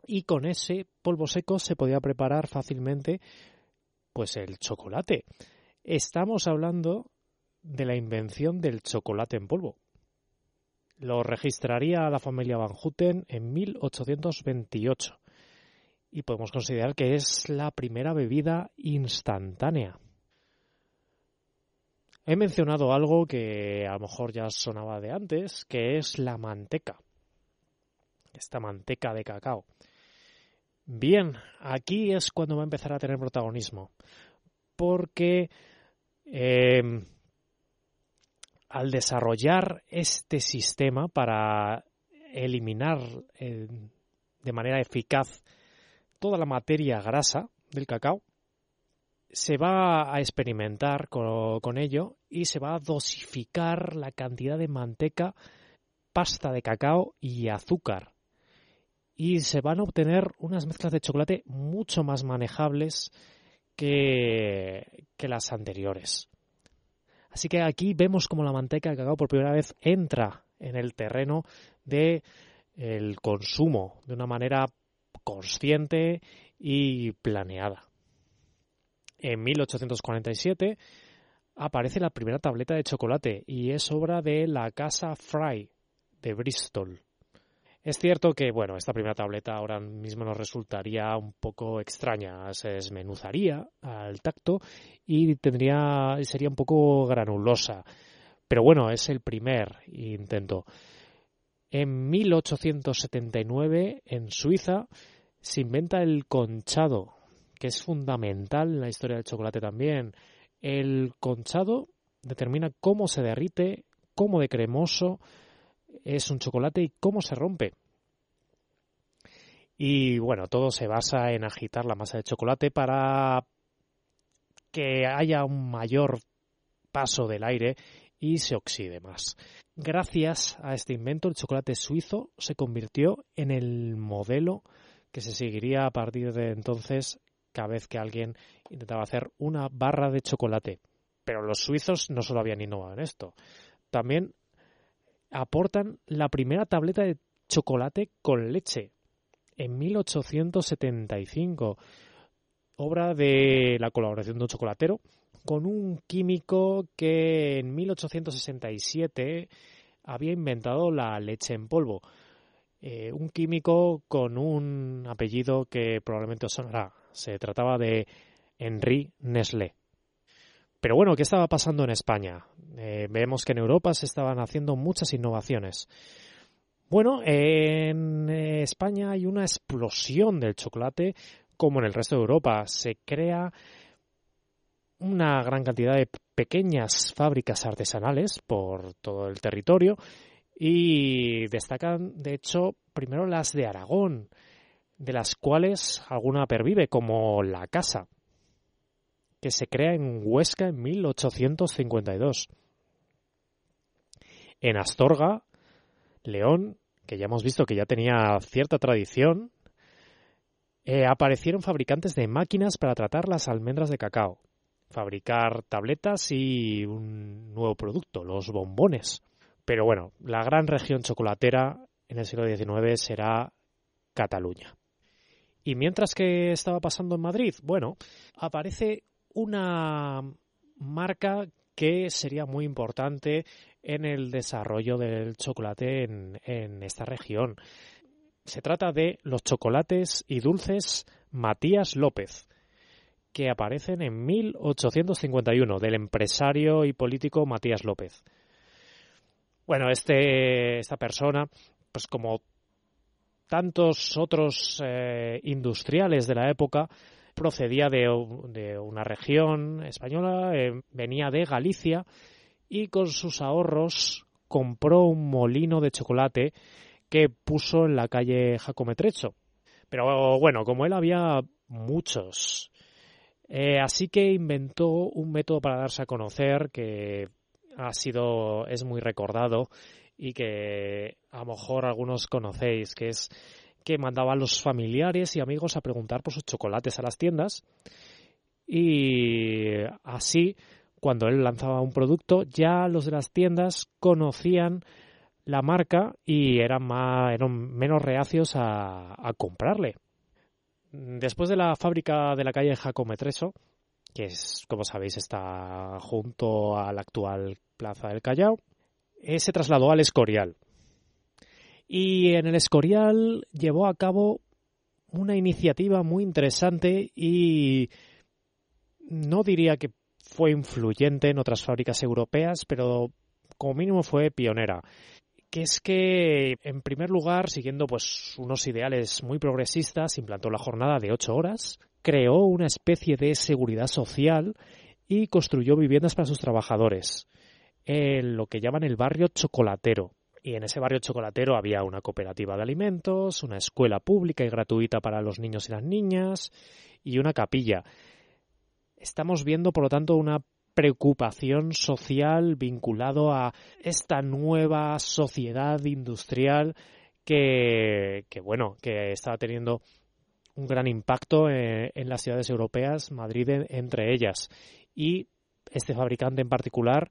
y con ese polvo seco se podía preparar fácilmente pues el chocolate. Estamos hablando de la invención del chocolate en polvo. Lo registraría la familia Van Houten en 1828 y podemos considerar que es la primera bebida instantánea. He mencionado algo que a lo mejor ya sonaba de antes, que es la manteca. Esta manteca de cacao. Bien, aquí es cuando va a empezar a tener protagonismo. Porque eh, al desarrollar este sistema para eliminar eh, de manera eficaz toda la materia grasa del cacao, se va a experimentar con, ello y se va a dosificar la cantidad de manteca, pasta de cacao y azúcar. Y se van a obtener unas mezclas de chocolate mucho más manejables que, que las anteriores. Así que aquí vemos como la manteca de cacao por primera vez entra en el terreno de el consumo de una manera consciente y planeada. En 1847 aparece la primera tableta de chocolate y es obra de la casa Fry de Bristol. Es cierto que, bueno, esta primera tableta ahora mismo nos resultaría un poco extraña, se desmenuzaría al tacto y tendría, sería un poco granulosa. Pero bueno, es el primer intento. En 1879, en Suiza, se inventa el conchado, que es fundamental en la historia del chocolate también. El conchado determina cómo se derrite, cómo de cremoso es un chocolate y cómo se rompe. Y bueno, todo se basa en agitar la masa de chocolate para que haya un mayor paso del aire y se oxide más. Gracias a este invento, el chocolate suizo se convirtió en el modelo que se seguiría a partir de entonces cada vez que alguien intentaba hacer una barra de chocolate. Pero los suizos no solo habían innovado en esto, también aportan la primera tableta de chocolate con leche en 1875, obra de la colaboración de un chocolatero con un químico que en 1867 había inventado la leche en polvo. Eh, un químico con un apellido que probablemente os sonará. Se trataba de Henri Nestlé. Pero bueno, ¿qué estaba pasando en España? Eh, vemos que en Europa se estaban haciendo muchas innovaciones. Bueno, en España hay una explosión del chocolate, como en el resto de Europa. Se crea una gran cantidad de pequeñas fábricas artesanales por todo el territorio y destacan, de hecho, primero las de Aragón, de las cuales alguna pervive, como la Casa, que se crea en Huesca en 1852. En Astorga, León, que ya hemos visto que ya tenía cierta tradición, eh, aparecieron fabricantes de máquinas para tratar las almendras de cacao, fabricar tabletas y un nuevo producto, los bombones. Pero bueno, la gran región chocolatera en el siglo XIX será Cataluña. Y mientras que estaba pasando en Madrid, bueno, aparece una marca que sería muy importante en el desarrollo del chocolate en, esta región. Se trata de los chocolates y dulces Matías López, que aparecen en 1851 del empresario y político Matías López. Bueno, este, esta persona, pues como tantos otros eh, industriales de la época, procedía de, una región española, eh, venía de Galicia y con sus ahorros compró un molino de chocolate que puso en la calle Jacometrecho. Pero bueno, como él había muchos, eh, así que inventó un método para darse a conocer que ha sido, es muy recordado y que a lo mejor algunos conocéis, que es que mandaba a los familiares y amigos a preguntar por sus chocolates a las tiendas y así cuando él lanzaba un producto ya los de las tiendas conocían la marca y eran, más, eran menos reacios a, comprarle. Después de la fábrica de la calle Jacometreso, que es, como sabéis, está junto a la actual Plaza del Callao, eh, se trasladó al Escorial. Y en el Escorial llevó a cabo una iniciativa muy interesante y no diría que fue influyente en otras fábricas europeas, pero como mínimo fue pionera que es que, en primer lugar, siguiendo pues unos ideales muy progresistas, implantó la jornada de ocho horas, creó una especie de seguridad social y construyó viviendas para sus trabajadores, en lo que llaman el barrio chocolatero. Y en ese barrio chocolatero había una cooperativa de alimentos, una escuela pública y gratuita para los niños y las niñas y una capilla. Estamos viendo, por lo tanto, una preocupación social vinculado a esta nueva sociedad industrial que, bueno, que estaba teniendo un gran impacto en, las ciudades europeas, Madrid entre ellas. Y este fabricante en particular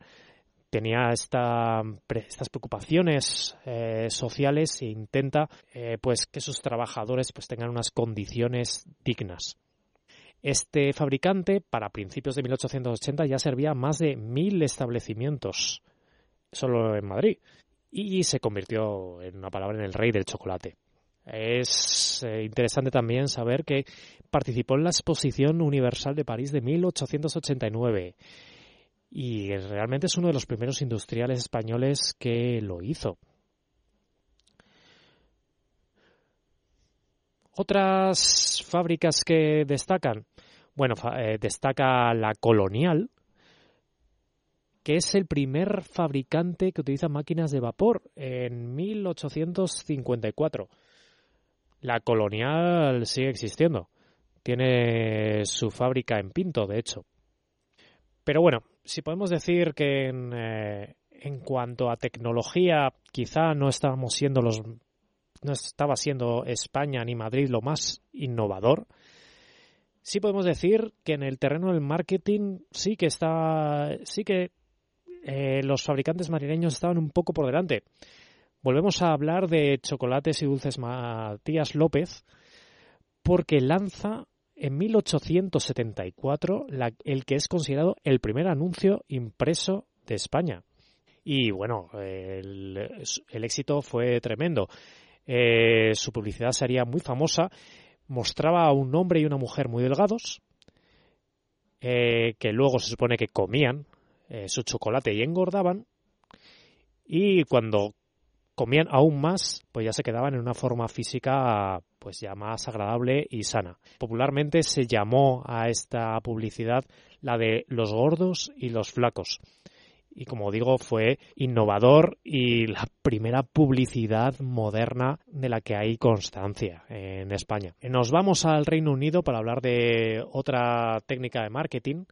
tenía esta, estas preocupaciones eh, sociales e intenta eh, pues que sus trabajadores pues tengan unas condiciones dignas. Este fabricante, para principios de 1880, ya servía a más de mil establecimientos solo en Madrid y se convirtió en una palabra en el rey del chocolate. Es eh, interesante también saber que participó en la Exposición Universal de París de 1889 y realmente es uno de los primeros industriales españoles que lo hizo. Otras fábricas que destacan, bueno, eh, destaca la Colonial, que es el primer fabricante que utiliza máquinas de vapor en 1854. La Colonial sigue existiendo. Tiene su fábrica en Pinto, de hecho. Pero bueno, si podemos decir que en, eh, en cuanto a tecnología quizá no estábamos siendo los no estaba siendo España ni Madrid lo más innovador, sí podemos decir que en el terreno del marketing sí que está, sí que eh, los fabricantes madrileños estaban un poco por delante. Volvemos a hablar de chocolates y dulces Matías López, porque lanza en 1874 el que es considerado el primer anuncio impreso de España. Y bueno, el, éxito fue tremendo. Eh, su publicidad sería muy famosa mostraba a un hombre y una mujer muy delgados, eh, que luego se supone que comían eh, su chocolate y engordaban, y cuando comían aún más, pues ya se quedaban en una forma física pues ya más agradable y sana. Popularmente se llamó a esta publicidad la de los gordos y los flacos y como digo fue innovador y la primera publicidad moderna de la que hay constancia en España. Nos vamos al Reino Unido para hablar de otra técnica de marketing.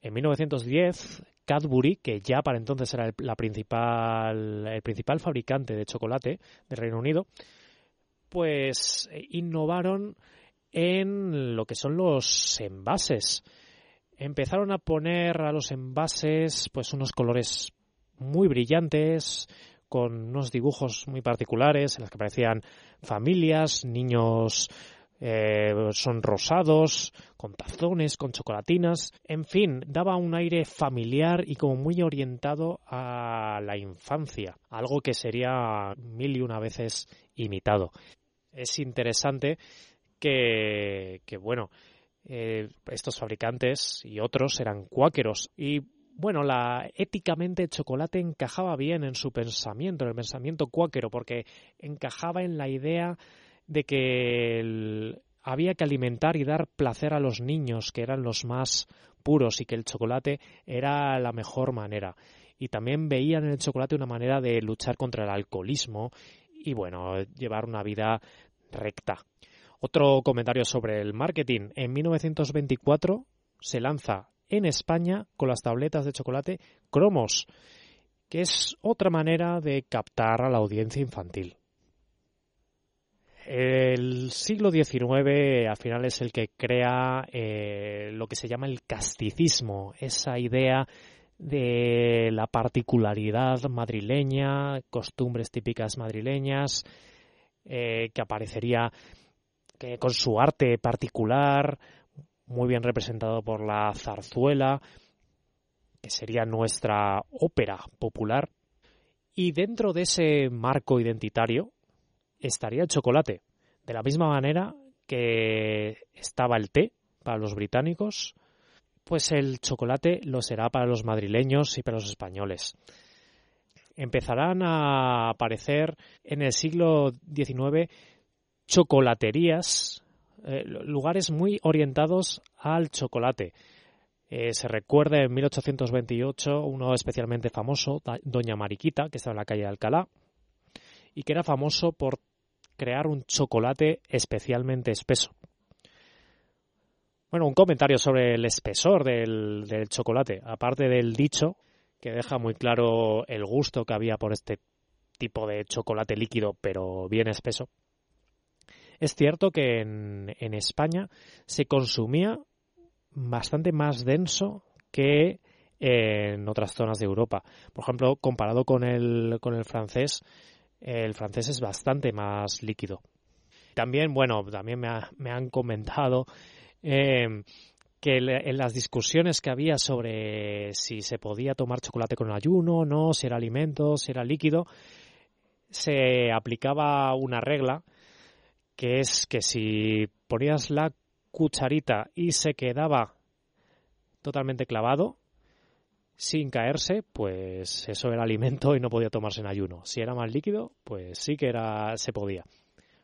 En 1910, Cadbury, que ya para entonces era el, principal, el principal fabricante de chocolate del Reino Unido, pues innovaron en lo que son los envases empezaron a poner a los envases pues unos colores muy brillantes, con unos dibujos muy particulares en los que aparecían familias, niños eh, son rosados, con tazones, con chocolatinas, en fin, daba un aire familiar y como muy orientado a la infancia, algo que sería mil y una veces imitado. Es interesante que, que bueno, eh, estos fabricantes y otros eran cuáqueros y bueno, la éticamente el chocolate encajaba bien en su pensamiento, en el pensamiento cuáquero, porque encajaba en la idea de que había que alimentar y dar placer a los niños, que eran los más puros, y que el chocolate era la mejor manera. Y también veían en el chocolate una manera de luchar contra el alcoholismo y, bueno, llevar una vida recta. Otro comentario sobre el marketing. En 1924 se lanza en España con las tabletas de chocolate Cromos, que es otra manera de captar a la audiencia infantil. El siglo XIX al final es el que crea eh, lo que se llama el casticismo, esa idea de la particularidad madrileña, costumbres típicas madrileñas, eh, que aparecería que con su arte particular, muy bien representado por la zarzuela, que sería nuestra ópera popular. Y dentro de ese marco identitario estaría el chocolate, de la misma manera que estaba el té para los británicos, pues el chocolate lo será para los madrileños y para los españoles. Empezarán a aparecer en el siglo XIX chocolaterías, eh, lugares muy orientados al chocolate. Eh, se recuerda en 1828 uno especialmente famoso, Doña Mariquita, que estaba en la calle de Alcalá, y que era famoso por crear un chocolate especialmente espeso. Bueno, un comentario sobre el espesor del, chocolate, aparte del dicho que deja muy claro el gusto que había por este tipo de chocolate líquido, pero bien espeso. Es cierto que en, en España se consumía bastante más denso que en otras zonas de Europa. Por ejemplo, comparado con el, con el francés, el francés es bastante más líquido. También, bueno, también me, han comentado eh, que en las discusiones que había sobre si se podía tomar chocolate con ayuno no, si era alimento, si era líquido, se aplicaba una regla que es que si ponías la cucharita y se quedaba totalmente clavado, sin caerse, pues eso era alimento y no podía tomarse en ayuno. Si era más líquido, pues sí que era, se podía.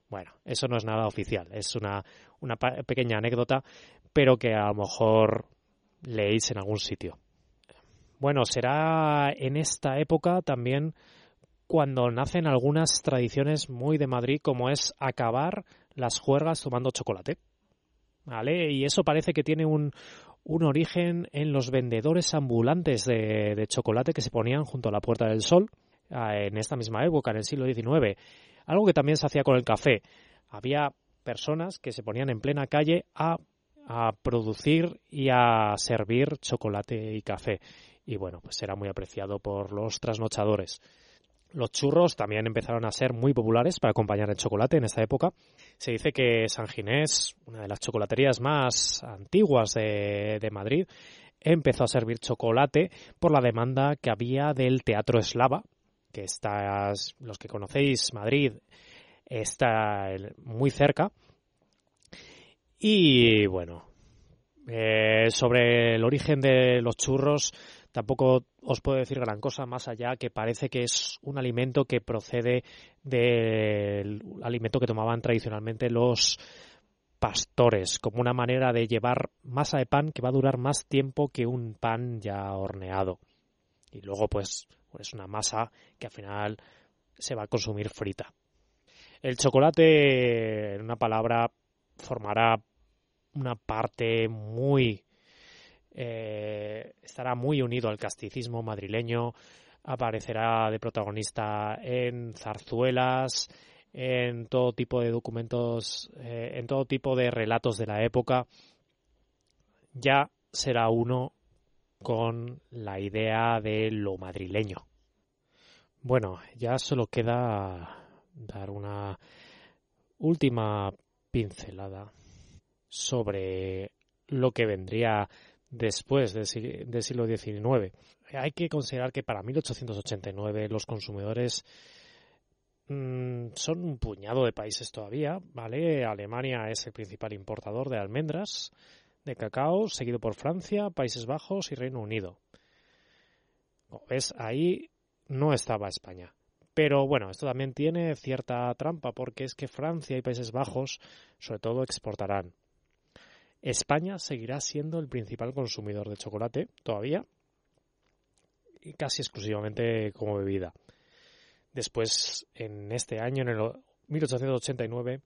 Bueno, eso no es nada oficial, es una, una pequeña anécdota, pero que a lo mejor leéis en algún sitio. Bueno, será en esta época también cuando nacen algunas tradiciones muy de Madrid, como es acabar las juergas tomando chocolate. ¿Vale? Y eso parece que tiene un, un origen en los vendedores ambulantes de, chocolate que se ponían junto a la Puerta del Sol en esta misma época, en el siglo XIX. Algo que también se hacía con el café. Había personas que se ponían en plena calle a, a producir y a servir chocolate y café. Y bueno, pues era muy apreciado por los trasnochadores. Los churros también empezaron a ser muy populares para acompañar el chocolate en esta época. Se dice que San Ginés, una de las chocolaterías más antiguas de, Madrid, empezó a servir chocolate por la demanda que había del teatro eslava, que está, los que conocéis Madrid, está muy cerca. Y bueno, eh, sobre el origen de los churros, Tampoco os puedo decir gran cosa más allá que parece que es un alimento que procede del alimento que tomaban tradicionalmente los pastores, como una manera de llevar masa de pan que va a durar más tiempo que un pan ya horneado. Y luego pues es una masa que al final se va a consumir frita. El chocolate, en una palabra, formará una parte muy eh, estará muy unido al casticismo madrileño, aparecerá de protagonista en zarzuelas, en todo tipo de documentos, eh, en todo tipo de relatos de la época. Ya será uno con la idea de lo madrileño. Bueno, ya solo queda dar una última pincelada sobre lo que vendría después del, siglo XIX. Hay que considerar que para 1889 los consumidores mm, son un puñado de países todavía, ¿vale? Alemania es el principal importador de almendras, de cacao, seguido por Francia, Países Bajos y Reino Unido. Como ves, ahí no estaba España. Pero bueno, esto también tiene cierta trampa porque es que Francia y Países Bajos sobre todo exportarán. España seguirá siendo el principal consumidor de chocolate todavía y casi exclusivamente como bebida. Después, en este año, en el 1889,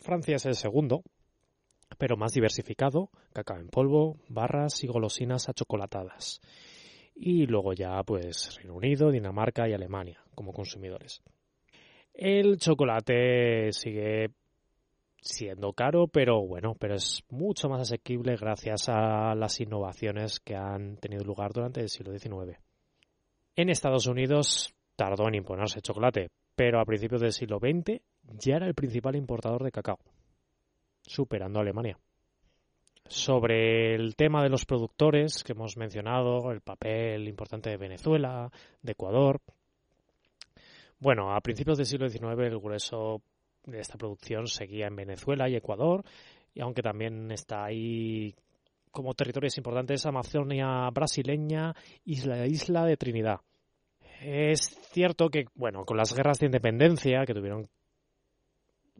Francia es el segundo, pero más diversificado, cacao en polvo, barras y golosinas achocolatadas. Y luego ya, pues, Reino Unido, Dinamarca y Alemania como consumidores. El chocolate sigue siendo caro, pero bueno, pero es mucho más asequible gracias a las innovaciones que han tenido lugar durante el siglo XIX. En Estados Unidos tardó en imponerse el chocolate, pero a principios del siglo XX ya era el principal importador de cacao, superando a Alemania. Sobre el tema de los productores que hemos mencionado, el papel importante de Venezuela, de Ecuador. Bueno, a principios del siglo XIX el grueso esta producción seguía en Venezuela y Ecuador, y aunque también está ahí como territorios importantes Amazonia brasileña y la isla de Trinidad. Es cierto que, bueno, con las guerras de independencia que tuvieron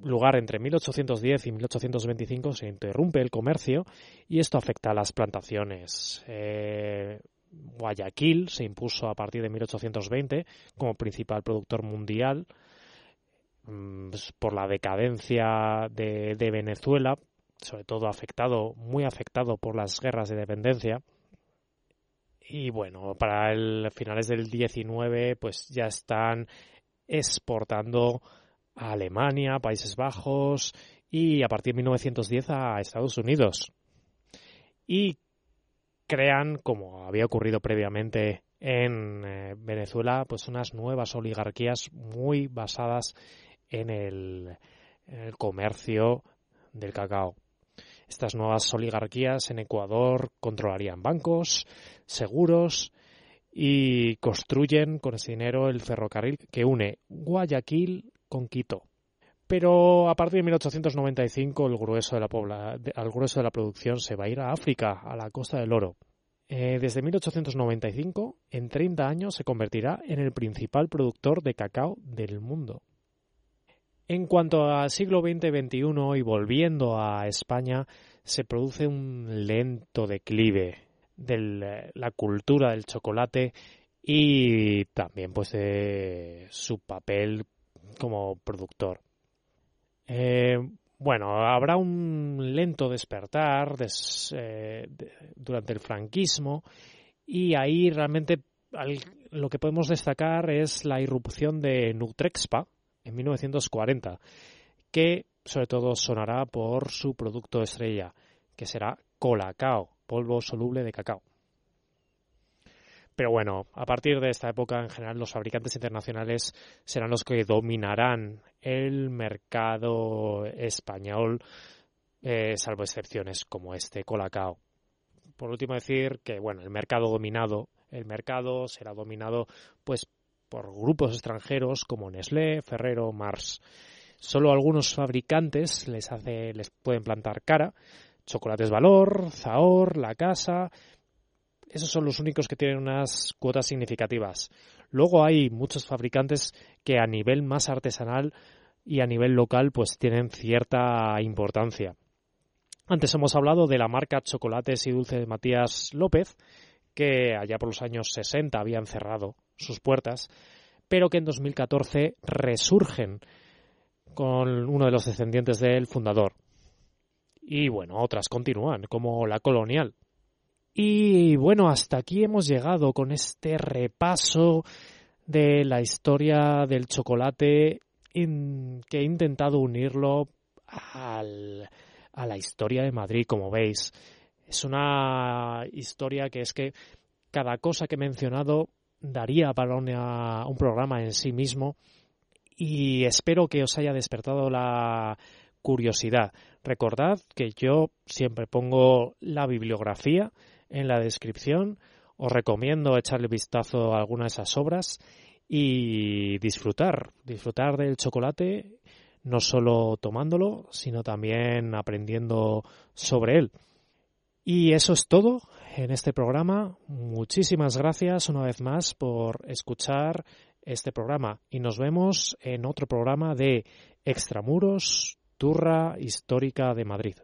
lugar entre 1810 y 1825 se interrumpe el comercio y esto afecta a las plantaciones. Eh, Guayaquil se impuso a partir de 1820 como principal productor mundial mm, pues, por la decadencia de, Venezuela, sobre todo afectado, muy afectado por las guerras de dependencia. Y bueno, para el finales del 19 pues ya están exportando a Alemania, Países Bajos y a partir de 1910 a Estados Unidos. Y crean, como había ocurrido previamente en eh, Venezuela, pues unas nuevas oligarquías muy basadas en el, en el comercio del cacao. Estas nuevas oligarquías en Ecuador controlarían bancos, seguros y construyen con ese dinero el ferrocarril que une Guayaquil con Quito. Pero a partir de 1895 el grueso de la, el grueso de la producción se va a ir a África, a la costa del oro. Eh, desde 1895, en 30 años, se convertirá en el principal productor de cacao del mundo. En cuanto al siglo XX-XXI y volviendo a España, se produce un lento declive de la cultura del chocolate y también pues de su papel como productor. Eh, bueno, habrá un lento despertar eh, durante el franquismo y ahí realmente lo que podemos destacar es la irrupción de Nutrexpa en 1940, que sobre todo sonará por su producto estrella, que será Colacao, polvo soluble de cacao. Pero bueno, a partir de esta época, en general, los fabricantes internacionales serán los que dominarán el mercado español, eh, salvo excepciones como este Colacao. Por último, decir que, bueno, el mercado dominado, el mercado será dominado, pues, por grupos extranjeros como Nestlé, Ferrero, Mars. Solo algunos fabricantes les hace, les pueden plantar cara. Chocolates Valor, Zahor, La Casa, esos son los únicos que tienen unas cuotas significativas. Luego hay muchos fabricantes que a nivel más artesanal y a nivel local pues tienen cierta importancia. Antes hemos hablado de la marca Chocolates y Dulces de Matías López, que allá por los años 60 habían cerrado sus puertas, pero que en 2014 resurgen con uno de los descendientes del fundador. Y bueno, otras continúan, como la Colonial, y bueno, hasta aquí hemos llegado con este repaso de la historia del chocolate que he intentado unirlo al, a la historia de Madrid, como veis. Es una historia que es que cada cosa que he mencionado daría para un programa en sí mismo y espero que os haya despertado la curiosidad. Recordad que yo siempre pongo la bibliografía en la descripción. Os recomiendo echarle vistazo a alguna de esas obras y disfrutar, disfrutar del chocolate, no solo tomándolo, sino también aprendiendo sobre él. Y eso es todo en este programa. Muchísimas gracias una vez más por escuchar este programa y nos vemos en otro programa de Extramuros, Turra Histórica de Madrid.